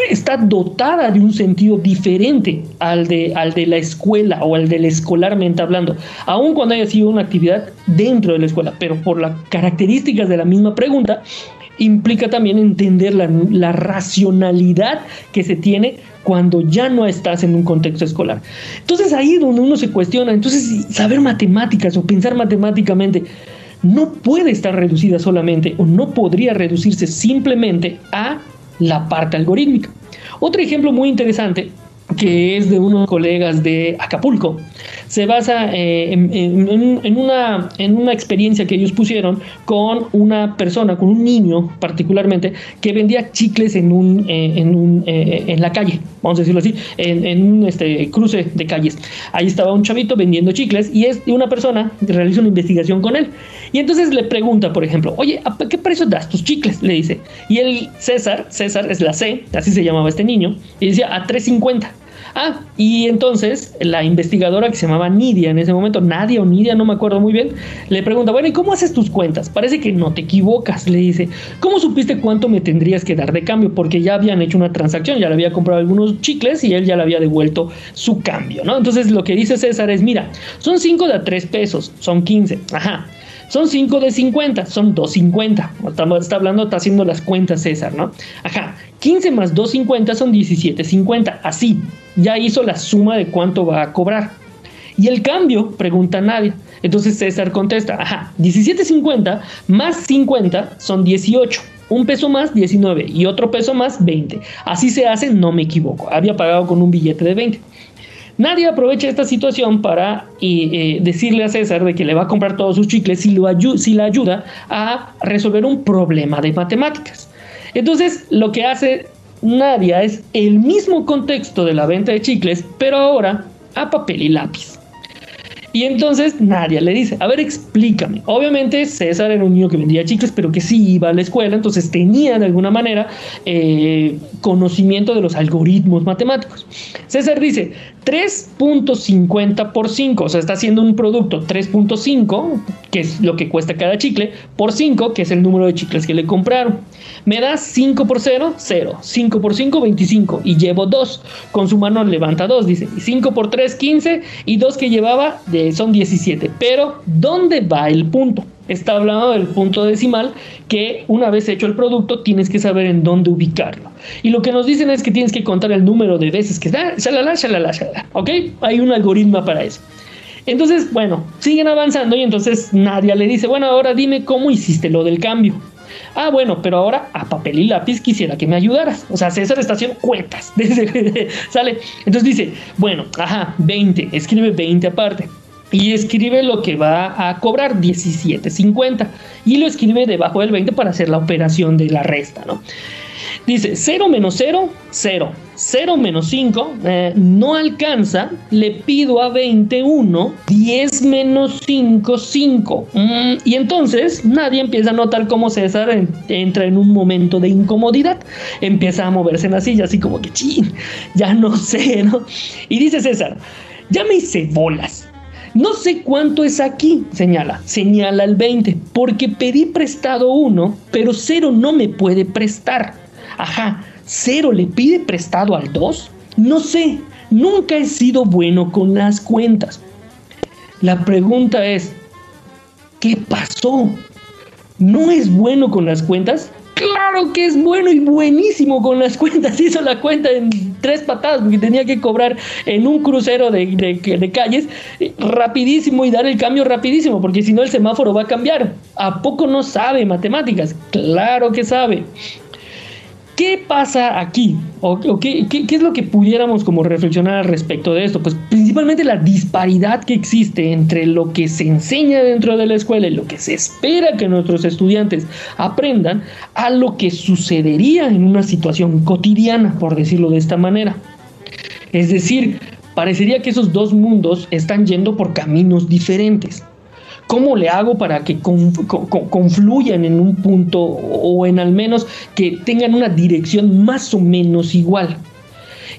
está dotada de un sentido diferente al de, al de la escuela o al del escolarmente hablando, aun cuando haya sido una actividad dentro de la escuela, pero por las características de la misma pregunta, implica también entender la, la racionalidad que se tiene cuando ya no estás en un contexto escolar. Entonces ahí es donde uno se cuestiona, entonces saber matemáticas o pensar matemáticamente no puede estar reducida solamente o no podría reducirse simplemente a la parte algorítmica. Otro ejemplo muy interesante que es de unos colegas de Acapulco, se basa eh, en, una, en una experiencia que ellos pusieron con una persona, con un niño particularmente, que vendía chicles en, un, eh, en, un, eh, en la calle, vamos a decirlo así, en, un este, cruce de calles. Ahí estaba un chavito vendiendo chicles y es una persona realiza una investigación con él. Y entonces le pregunta, por ejemplo, oye, ¿a qué precio das tus chicles? Le dice. Y el César, César es la C, así se llamaba este niño, y decía a 3.50. Ah, y entonces la investigadora que se llamaba Nidia en ese momento, Nadia o Nidia, no me acuerdo muy bien, le pregunta, bueno, ¿y cómo haces tus cuentas? Parece que no te equivocas, le dice. ¿Cómo supiste cuánto me tendrías que dar de cambio? Porque ya habían hecho una transacción, ya le había comprado algunos chicles y él ya le había devuelto su cambio, ¿no? Entonces lo que dice César es, mira, son 5 de a 3 pesos, son 15, ajá. Son 5 de 50, son 2.50. Está, hablando, está haciendo las cuentas César, ¿no? Ajá. 15 más 2.50 son 17.50. Así, ya hizo la suma de cuánto va a cobrar. Y el cambio, pregunta nadie. Entonces César contesta, ajá, 17.50 más 50 son 18. Un peso más, 19. Y otro peso más, 20. Así se hace, no me equivoco. Había pagado con un billete de 20. Nadie aprovecha esta situación para eh, decirle a César de que le va a comprar todos sus chicles si, lo si le ayuda a resolver un problema de matemáticas. Entonces, lo que hace Nadia es el mismo contexto de la venta de chicles, pero ahora a papel y lápiz. Y entonces Nadia le dice, a ver, explícame. Obviamente César era un niño que vendía chicles, pero que sí iba a la escuela, entonces tenía de alguna manera eh, conocimiento de los algoritmos matemáticos. César dice, 3.50 por 5, o sea, está haciendo un producto 3.5, que es lo que cuesta cada chicle, por 5, que es el número de chicles que le compraron. Me da 5 por 0, 0. 5 por 5, 25. Y llevo 2. Con su mano levanta 2, dice. 5 por 3, 15. Y 2 que llevaba son 17. Pero, ¿dónde va el punto? Está hablando del punto decimal que una vez hecho el producto tienes que saber en dónde ubicarlo. Y lo que nos dicen es que tienes que contar el número de veces que está, shalala, shalala, shalala. ¿Ok? Hay un algoritmo para eso. Entonces, bueno, siguen avanzando y entonces Nadia le dice, bueno, ahora dime cómo hiciste lo del cambio. Ah, bueno, pero ahora a papel y lápiz quisiera que me ayudaras. O sea, César está haciendo cuentas. Sale. Entonces dice, bueno, ajá, 20. Escribe 20 aparte. Y escribe lo que va a cobrar, 17.50. Y lo escribe debajo del 20 para hacer la operación de la resta, ¿no? Dice 0 menos 0, 0. 0 menos 5 eh, no alcanza. Le pido a 21. 10 menos 5, 5. Mm, y entonces nadie empieza a notar cómo César entra en un momento de incomodidad. Empieza a moverse en la silla, así como que, ching, ya no sé, ¿no? Y dice César, ya me hice bolas. No sé cuánto es aquí, señala. Señala el 20, porque pedí prestado uno, pero cero no me puede prestar. Ajá, cero le pide prestado al 2. No sé, nunca he sido bueno con las cuentas. La pregunta es, ¿qué pasó? ¿No es bueno con las cuentas? Claro que es bueno y buenísimo con las cuentas. Hizo la cuenta en tres patadas porque tenía que cobrar en un crucero de, de, calles rapidísimo y dar el cambio rapidísimo porque si no el semáforo va a cambiar. ¿A poco no sabe matemáticas? Claro que sabe. ¿Qué pasa aquí? ¿O, qué, es lo que pudiéramos como reflexionar al respecto de esto? Pues principalmente la disparidad que existe entre lo que se enseña dentro de la escuela y lo que se espera que nuestros estudiantes aprendan a lo que sucedería en una situación cotidiana, por decirlo de esta manera. Es decir, parecería que esos dos mundos están yendo por caminos diferentes. ¿Cómo le hago para que confluyan en un punto o en al menos que tengan una dirección más o menos igual?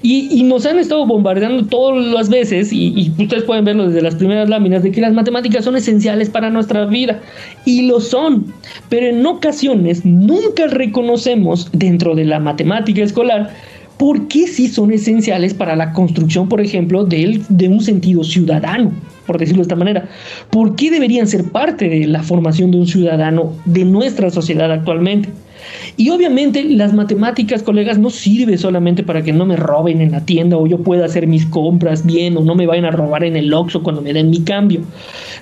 Y, nos han estado bombardeando todas las veces, y, ustedes pueden verlo desde las primeras láminas, de que las matemáticas son esenciales para nuestra vida. Y lo son. Pero en ocasiones nunca reconocemos dentro de la matemática escolar por qué sí son esenciales para la construcción, por ejemplo, de, de un sentido ciudadano por decirlo de esta manera. ¿Por qué deberían ser parte de la formación de un ciudadano de nuestra sociedad actualmente? Y obviamente las matemáticas, colegas, no sirve solamente para que no me roben en la tienda o yo pueda hacer mis compras bien o no me vayan a robar en el Oxxo cuando me den mi cambio.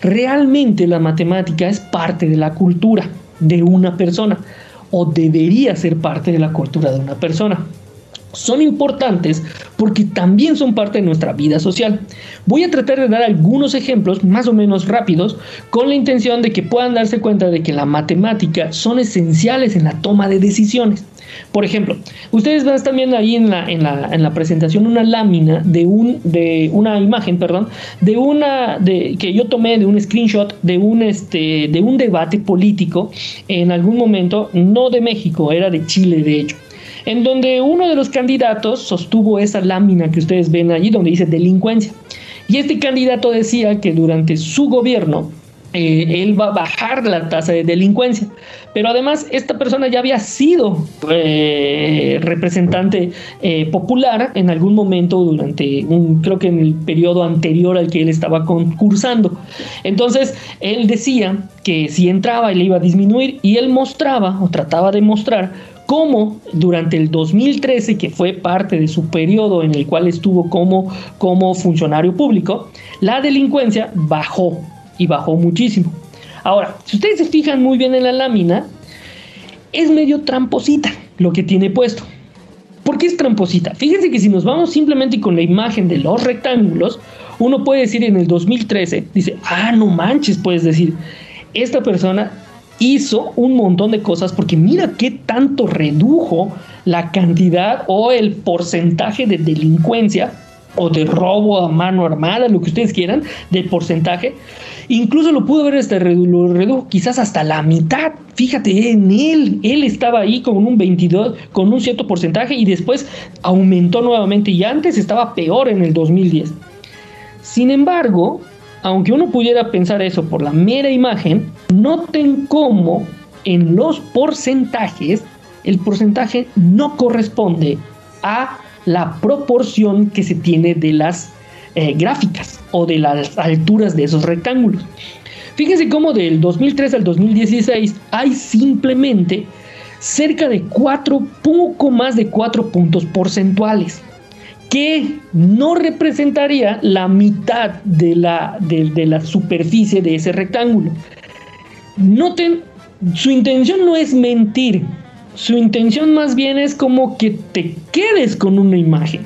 Realmente la matemática es parte de la cultura de una persona o debería ser parte de la cultura de una persona son importantes porque también son parte de nuestra vida social. Voy a tratar de dar algunos ejemplos más o menos rápidos con la intención de que puedan darse cuenta de que la matemática son esenciales en la toma de decisiones. Por ejemplo, ustedes ven también ahí en la, en la, en la presentación una lámina de, un, de una imagen, perdón, de una de, que yo tomé de un screenshot de un, este, de un debate político en algún momento, no de México, era de Chile de hecho en donde uno de los candidatos sostuvo esa lámina que ustedes ven allí donde dice delincuencia. Y este candidato decía que durante su gobierno eh, él va a bajar la tasa de delincuencia. Pero además esta persona ya había sido eh, representante eh, popular en algún momento durante un, creo que en el periodo anterior al que él estaba concursando. Entonces él decía que si entraba él iba a disminuir y él mostraba o trataba de mostrar cómo durante el 2013, que fue parte de su periodo en el cual estuvo como, como funcionario público, la delincuencia bajó y bajó muchísimo. Ahora, si ustedes se fijan muy bien en la lámina, es medio tramposita lo que tiene puesto. ¿Por qué es tramposita? Fíjense que si nos vamos simplemente con la imagen de los rectángulos, uno puede decir en el 2013, dice, ah, no manches, puedes decir, esta persona hizo un montón de cosas porque mira qué tanto redujo la cantidad o el porcentaje de delincuencia o de robo a mano armada, lo que ustedes quieran, de porcentaje. Incluso lo pudo ver, este, lo redujo quizás hasta la mitad. Fíjate en él, él estaba ahí con un 22, con un cierto porcentaje y después aumentó nuevamente y antes estaba peor en el 2010. Sin embargo, aunque uno pudiera pensar eso por la mera imagen, noten cómo en los porcentajes el porcentaje no corresponde a la proporción que se tiene de las eh, gráficas o de las alturas de esos rectángulos. Fíjense cómo del 2003 al 2016 hay simplemente cerca de 4, poco más de 4 puntos porcentuales que no representaría la mitad de la, de, la superficie de ese rectángulo. Noten, su intención no es mentir, su intención más bien es como que te quedes con una imagen.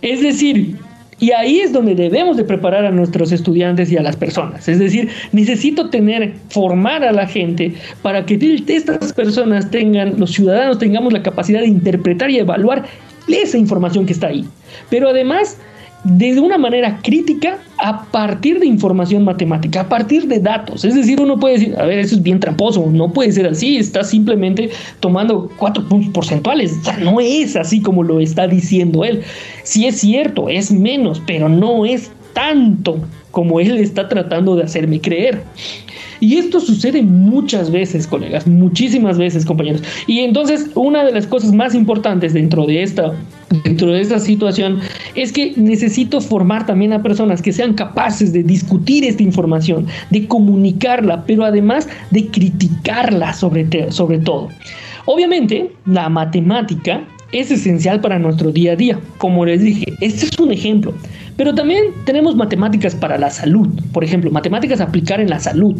Es decir, Y ahí es donde debemos de preparar a nuestros estudiantes y a las personas. Es decir, necesito tener, formar a la gente para que estas personas tengan, los ciudadanos tengamos la capacidad de interpretar y evaluar esa información que está ahí. Pero además de una manera crítica a partir de información matemática, a partir de datos. Es decir, uno puede decir, a ver, eso es bien tramposo, no puede ser así, está simplemente tomando cuatro puntos porcentuales. O sea, no es así como lo está diciendo él. Sí es cierto, es menos, pero no es tanto como él está tratando de hacerme creer. Y esto sucede muchas veces, colegas, muchísimas veces, compañeros. Y entonces, una de las cosas más importantes dentro de esta dentro de esta situación es que necesito formar también a personas que sean capaces de discutir esta información, de comunicarla, pero además de criticarla sobre, sobre todo. Obviamente, la matemática es esencial para nuestro día a día. Como les dije, este es un ejemplo. Pero también tenemos matemáticas para la salud. Por ejemplo, matemáticas a aplicar en la salud.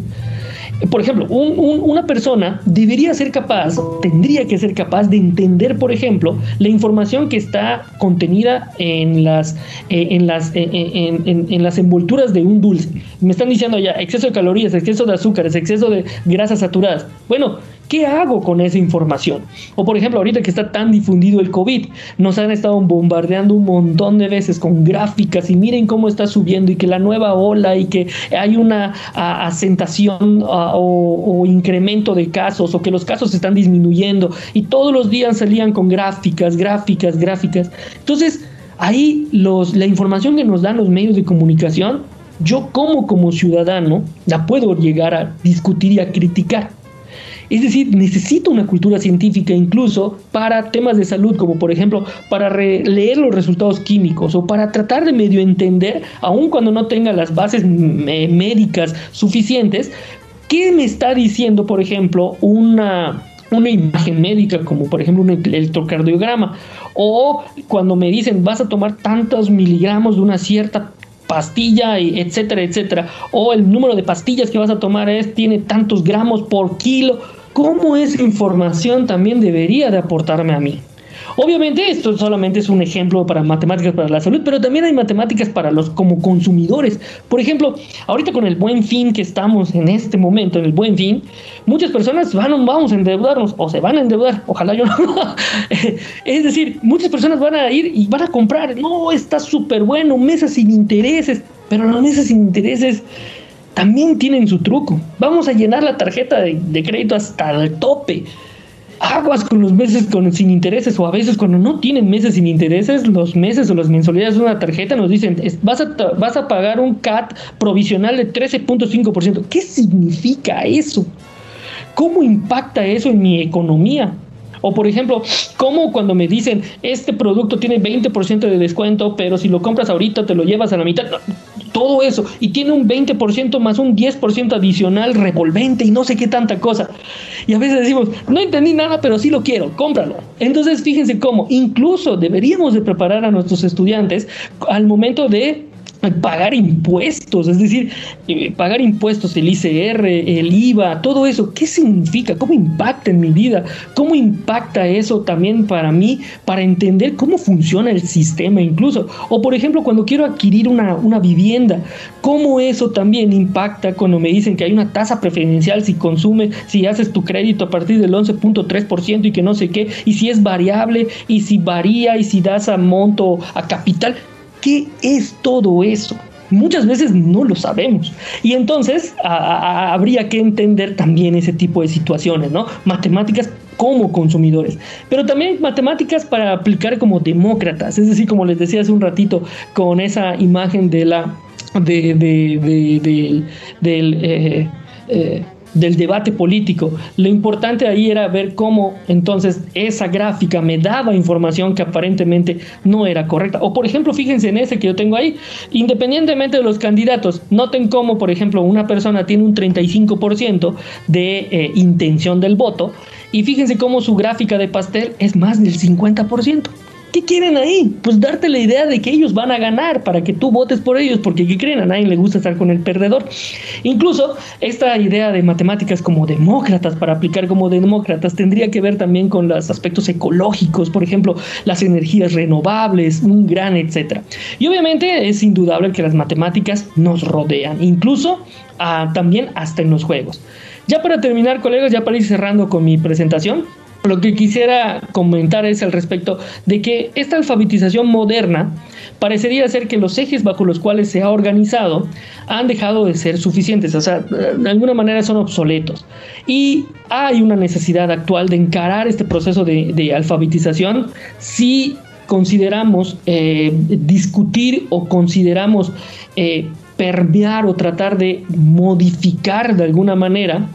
Por ejemplo, una persona debería ser capaz, tendría que ser capaz de entender, por ejemplo, la información que está contenida en las, eh, en, las, eh, eh, en, las envolturas de un dulce. Me están diciendo ya exceso de calorías, exceso de azúcares, exceso de grasas saturadas. Bueno, ¿Qué hago con esa información? O por ejemplo, ahorita que está tan difundido el COVID, nos han estado bombardeando un montón de veces con gráficas y miren cómo está subiendo y que la nueva ola y que hay una asentación o, incremento de casos o que los casos están disminuyendo y todos los días salían con gráficas, gráficas, gráficas. Entonces, ahí los, la información que nos dan los medios de comunicación, yo como como ciudadano la puedo llegar a discutir y a criticar. Es decir, necesito una cultura científica incluso para temas de salud, como por ejemplo para leer los resultados químicos o para tratar de medio entender, aun cuando no tenga las bases médicas suficientes, qué me está diciendo, por ejemplo, una, una imagen médica, como por ejemplo un electrocardiograma, o cuando me dicen vas a tomar tantos miligramos de una cierta pastilla, etcétera, etcétera, o el número de pastillas que vas a tomar es tiene tantos gramos por kilo cómo esa información también debería de aportarme a mí. Obviamente esto solamente es un ejemplo para matemáticas para la salud, pero también hay matemáticas para los como consumidores. Por ejemplo, ahorita con el buen fin que estamos en este momento, en el buen fin, muchas personas van vamos a endeudarnos o se van a endeudar, ojalá yo no. es decir, muchas personas van a ir y van a comprar, no, está súper bueno, mesas sin intereses, pero las mesas sin intereses también tienen su truco. Vamos a llenar la tarjeta de, crédito hasta el tope. Aguas con los meses con, sin intereses o a veces cuando no tienen meses sin intereses, los meses o las mensualidades de una tarjeta nos dicen vas a, vas a pagar un CAT provisional de 13.5%. ¿Qué significa eso? ¿Cómo impacta eso en mi economía? O por ejemplo, ¿cómo cuando me dicen este producto tiene 20% de descuento, pero si lo compras ahorita te lo llevas a la mitad? Todo eso. Y tiene un 20% más un 10% adicional revolvente y no sé qué tanta cosa. Y a veces decimos, no entendí nada, pero sí lo quiero, cómpralo. Entonces fíjense cómo incluso deberíamos de preparar a nuestros estudiantes al momento de pagar impuestos, es decir, eh, pagar impuestos, el ICR, el IVA, todo eso, ¿qué significa? ¿Cómo impacta en mi vida? ¿Cómo impacta eso también para mí, para entender cómo funciona el sistema incluso? O por ejemplo, cuando quiero adquirir una, una vivienda, ¿cómo eso también impacta cuando me dicen que hay una tasa preferencial si consume, si haces tu crédito a partir del 11.3% y que no sé qué, y si es variable, y si varía, y si das a monto, a capital? ¿Qué es todo eso? Muchas veces no lo sabemos. Y entonces habría que entender también ese tipo de situaciones, ¿no? Matemáticas como consumidores, pero también matemáticas para aplicar como demócratas, es decir, como les decía hace un ratito, con esa imagen de la de, de, del eh, eh, del debate político. Lo importante ahí era ver cómo entonces esa gráfica me daba información que aparentemente no era correcta. O por ejemplo, fíjense en ese que yo tengo ahí, independientemente de los candidatos, noten cómo, por ejemplo, una persona tiene un 35% de eh, intención del voto y fíjense cómo su gráfica de pastel es más del 50%. ¿Qué quieren ahí? Pues darte la idea de que ellos van a ganar para que tú votes por ellos, porque ¿qué creen? A nadie le gusta estar con el perdedor. Incluso esta idea de matemáticas como demócratas, para aplicar como demócratas, tendría que ver también con los aspectos ecológicos, por ejemplo, las energías renovables, un gran etcétera. Y obviamente es indudable que las matemáticas nos rodean, incluso ah, también hasta en los juegos. Ya para terminar, colegas, ya para ir cerrando con mi presentación, lo que quisiera comentar es al respecto de que esta alfabetización moderna parecería ser que los ejes bajo los cuales se ha organizado han dejado de ser suficientes, o sea, de alguna manera son obsoletos. Y hay una necesidad actual de encarar este proceso de, alfabetización si consideramos eh, discutir o consideramos eh, permear o tratar de modificar de alguna manera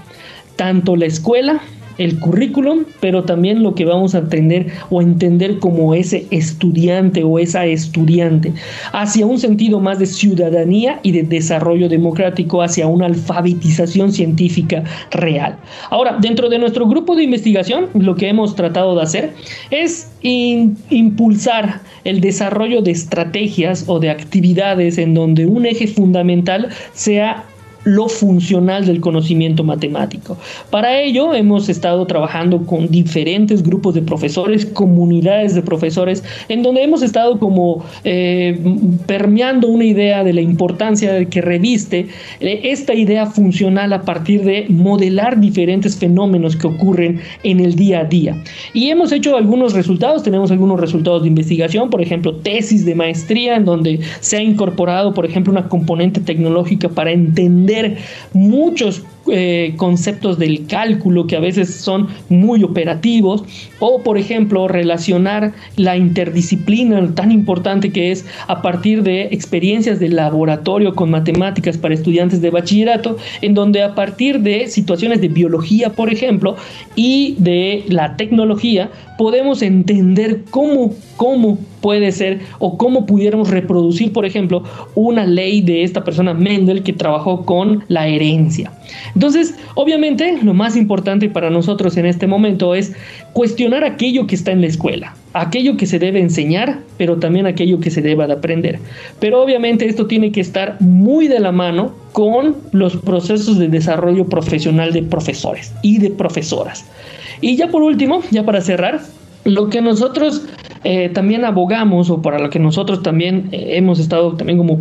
tanto la escuela el currículum, pero también lo que vamos a entender o entender como ese estudiante o esa estudiante, hacia un sentido más de ciudadanía y de desarrollo democrático, hacia una alfabetización científica real. Ahora, dentro de nuestro grupo de investigación, lo que hemos tratado de hacer es impulsar el desarrollo de estrategias o de actividades en donde un eje fundamental sea lo funcional del conocimiento matemático. Para ello hemos estado trabajando con diferentes grupos de profesores, comunidades de profesores, en donde hemos estado como eh, permeando una idea de la importancia que reviste eh, esta idea funcional a partir de modelar diferentes fenómenos que ocurren en el día a día. Y hemos hecho algunos resultados, tenemos algunos resultados de investigación, por ejemplo, tesis de maestría, en donde se ha incorporado, por ejemplo, una componente tecnológica para entender muchos eh, conceptos del cálculo que a veces son muy operativos o por ejemplo relacionar la interdisciplina tan importante que es a partir de experiencias de laboratorio con matemáticas para estudiantes de bachillerato en donde a partir de situaciones de biología por ejemplo y de la tecnología podemos entender cómo, cómo puede ser o cómo pudiéramos reproducir, por ejemplo, una ley de esta persona Mendel que trabajó con la herencia. Entonces, obviamente, lo más importante para nosotros en este momento es cuestionar aquello que está en la escuela, aquello que se debe enseñar, pero también aquello que se deba de aprender. Pero obviamente esto tiene que estar muy de la mano con los procesos de desarrollo profesional de profesores y de profesoras. Y ya por último, ya para cerrar, lo que nosotros eh, también abogamos o para lo que nosotros también eh, hemos estado también como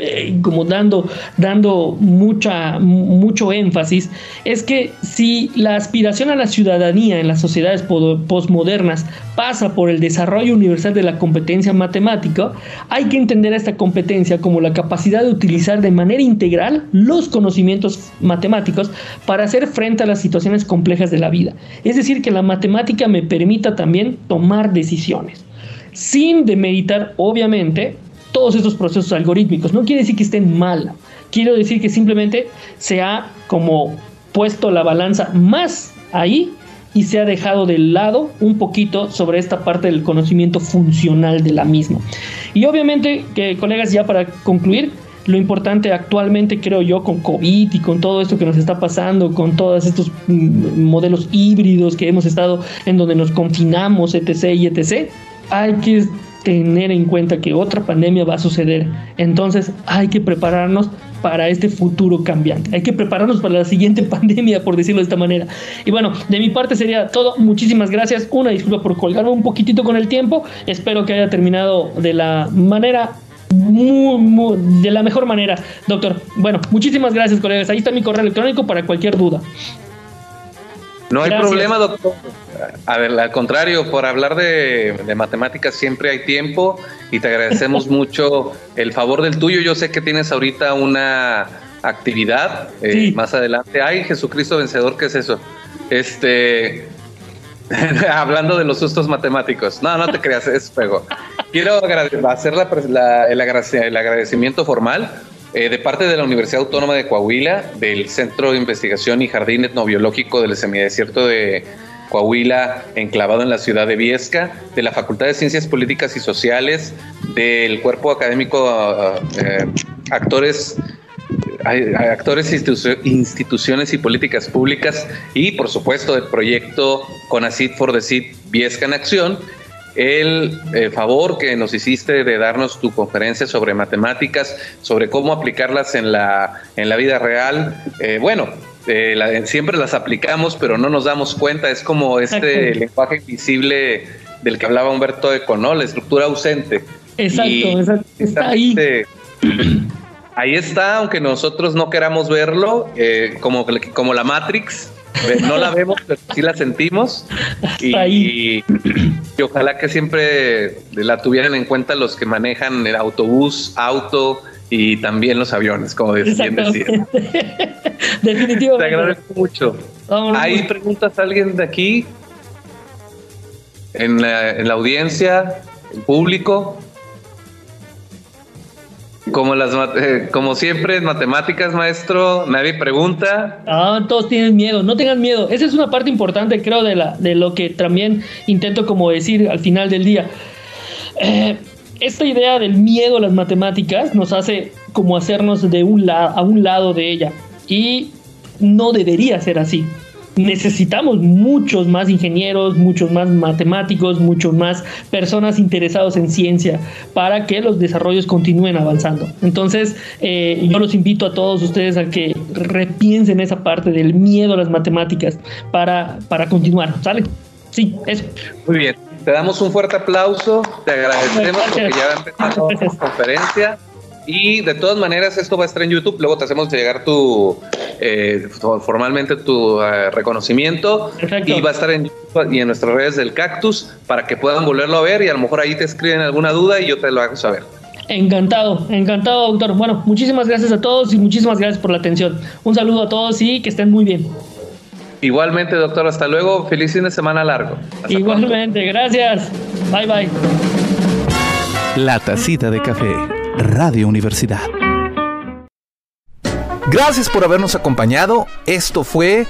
eh, como dando, dando mucha, mucho énfasis, es que si la aspiración a la ciudadanía en las sociedades postmodernas pasa por el desarrollo universal de la competencia matemática, hay que entender esta competencia como la capacidad de utilizar de manera integral los conocimientos matemáticos para hacer frente a las situaciones complejas de la vida. Es decir, que la matemática me permita también tomar decisiones sin demeritar, obviamente, todos estos procesos algorítmicos. No quiere decir que estén mal, quiero decir que simplemente se ha como puesto la balanza más ahí y se ha dejado de lado un poquito sobre esta parte del conocimiento funcional de la misma. Y obviamente, que colegas, ya para concluir, lo importante actualmente creo yo con COVID y con todo esto que nos está pasando, con todos estos mm, modelos híbridos que hemos estado en donde nos confinamos, etc. y etc. Hay que tener en cuenta que otra pandemia va a suceder. Entonces hay que prepararnos para este futuro cambiante. Hay que prepararnos para la siguiente pandemia, por decirlo de esta manera. Y bueno, de mi parte sería todo. Muchísimas gracias. Una disculpa por colgarme un poquitito con el tiempo. Espero que haya terminado de la manera muy, de la mejor manera, doctor. Bueno, muchísimas gracias, colegas. Ahí está mi correo electrónico para cualquier duda. No hay problema, doctor. A ver, al contrario, por hablar de, matemáticas siempre hay tiempo y te agradecemos mucho el favor del tuyo. Yo sé que tienes ahorita una actividad eh, más adelante. Ay, Jesucristo vencedor, ¿qué es eso? Este, hablando de los sustos matemáticos. No, no te creas, es fuego. Quiero hacer el, agradecimiento formal eh, de parte de la Universidad Autónoma de Coahuila, del Centro de Investigación y Jardín Etnobiológico del Semidesierto de Coahuila, enclavado en la ciudad de Viesca, de la Facultad de Ciencias Políticas y Sociales, del cuerpo académico eh, actores actores, instituciones y políticas públicas y por supuesto del proyecto CONACID for the Viesca en Acción el eh, favor que nos hiciste de darnos tu conferencia sobre matemáticas, sobre cómo aplicarlas en la, en la vida real. Eh, bueno, eh, siempre las aplicamos, pero no nos damos cuenta. Es como este lenguaje invisible del que hablaba Humberto Eco, ¿no? La estructura ausente. Exacto, Está ahí. ahí está, aunque nosotros no queramos verlo, como, como la Matrix, no la vemos, pero sí la sentimos. Y, ojalá que siempre la tuvieran en cuenta los que manejan el autobús, auto y también los aviones, como bien decía. Definitivamente. Te agradezco mucho. ¿Hay preguntas a alguien de aquí? En la, en la audiencia, el público. Como, las, eh, como siempre matemáticas, maestro, nadie pregunta. Ah, todos tienen miedo, no tengan miedo. Esa es una parte importante, creo, de, la, de lo que también intento como decir al final del día. Eh, esta idea del miedo a las matemáticas nos hace como hacernos de un lado a un lado de ella. Y no debería ser así necesitamos muchos más ingenieros, muchos más matemáticos, muchos más personas interesados en ciencia para que los desarrollos continúen avanzando. Entonces, eh, yo los invito a todos ustedes a que repiensen esa parte del miedo a las matemáticas para, para continuar. ¿Sale? Sí, eso. Muy bien. Te damos un fuerte aplauso, te agradecemos porque ya ha empezado la conferencia. Y de todas maneras, esto va a estar en YouTube. Luego te hacemos llegar tu eh, formalmente tu eh, reconocimiento. Y va a estar en YouTube y en nuestras redes del Cactus para que puedan volverlo a ver y a lo mejor ahí te escriben alguna duda y yo te lo hago saber. Encantado, encantado, doctor. Bueno, muchísimas gracias a todos y muchísimas gracias por la atención. Un saludo a todos y que estén muy bien. Igualmente, doctor, hasta luego. Feliz fin de semana largo. Igualmente, gracias. Bye bye. La tacita de café, Radio Universidad. Gracias por habernos acompañado. Esto fue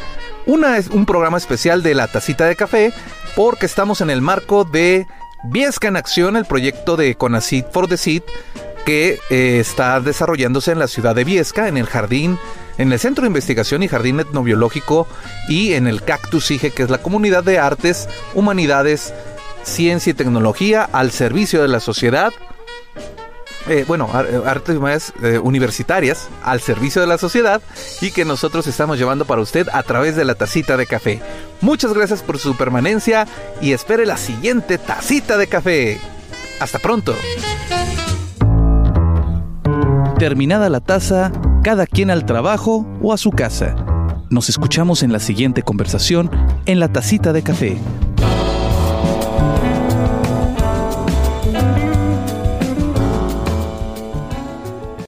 un programa especial de La Tacita de Café porque estamos en el marco de Viesca en Acción, el proyecto de Conacid for the Seed que eh, está desarrollándose en la ciudad de Viesca, en el jardín, en el Centro de Investigación y Jardín Etnobiológico y en el Cactus IGE, que es la comunidad de artes, humanidades, ciencia y tecnología al servicio de la sociedad eh, bueno, eh, artes más eh, universitarias al servicio de la sociedad y que nosotros estamos llevando para usted a través de la tacita de café. Muchas gracias por su permanencia y espere la siguiente tacita de café. Hasta pronto. Terminada la taza, cada quien al trabajo o a su casa. Nos escuchamos en la siguiente conversación en la tacita de café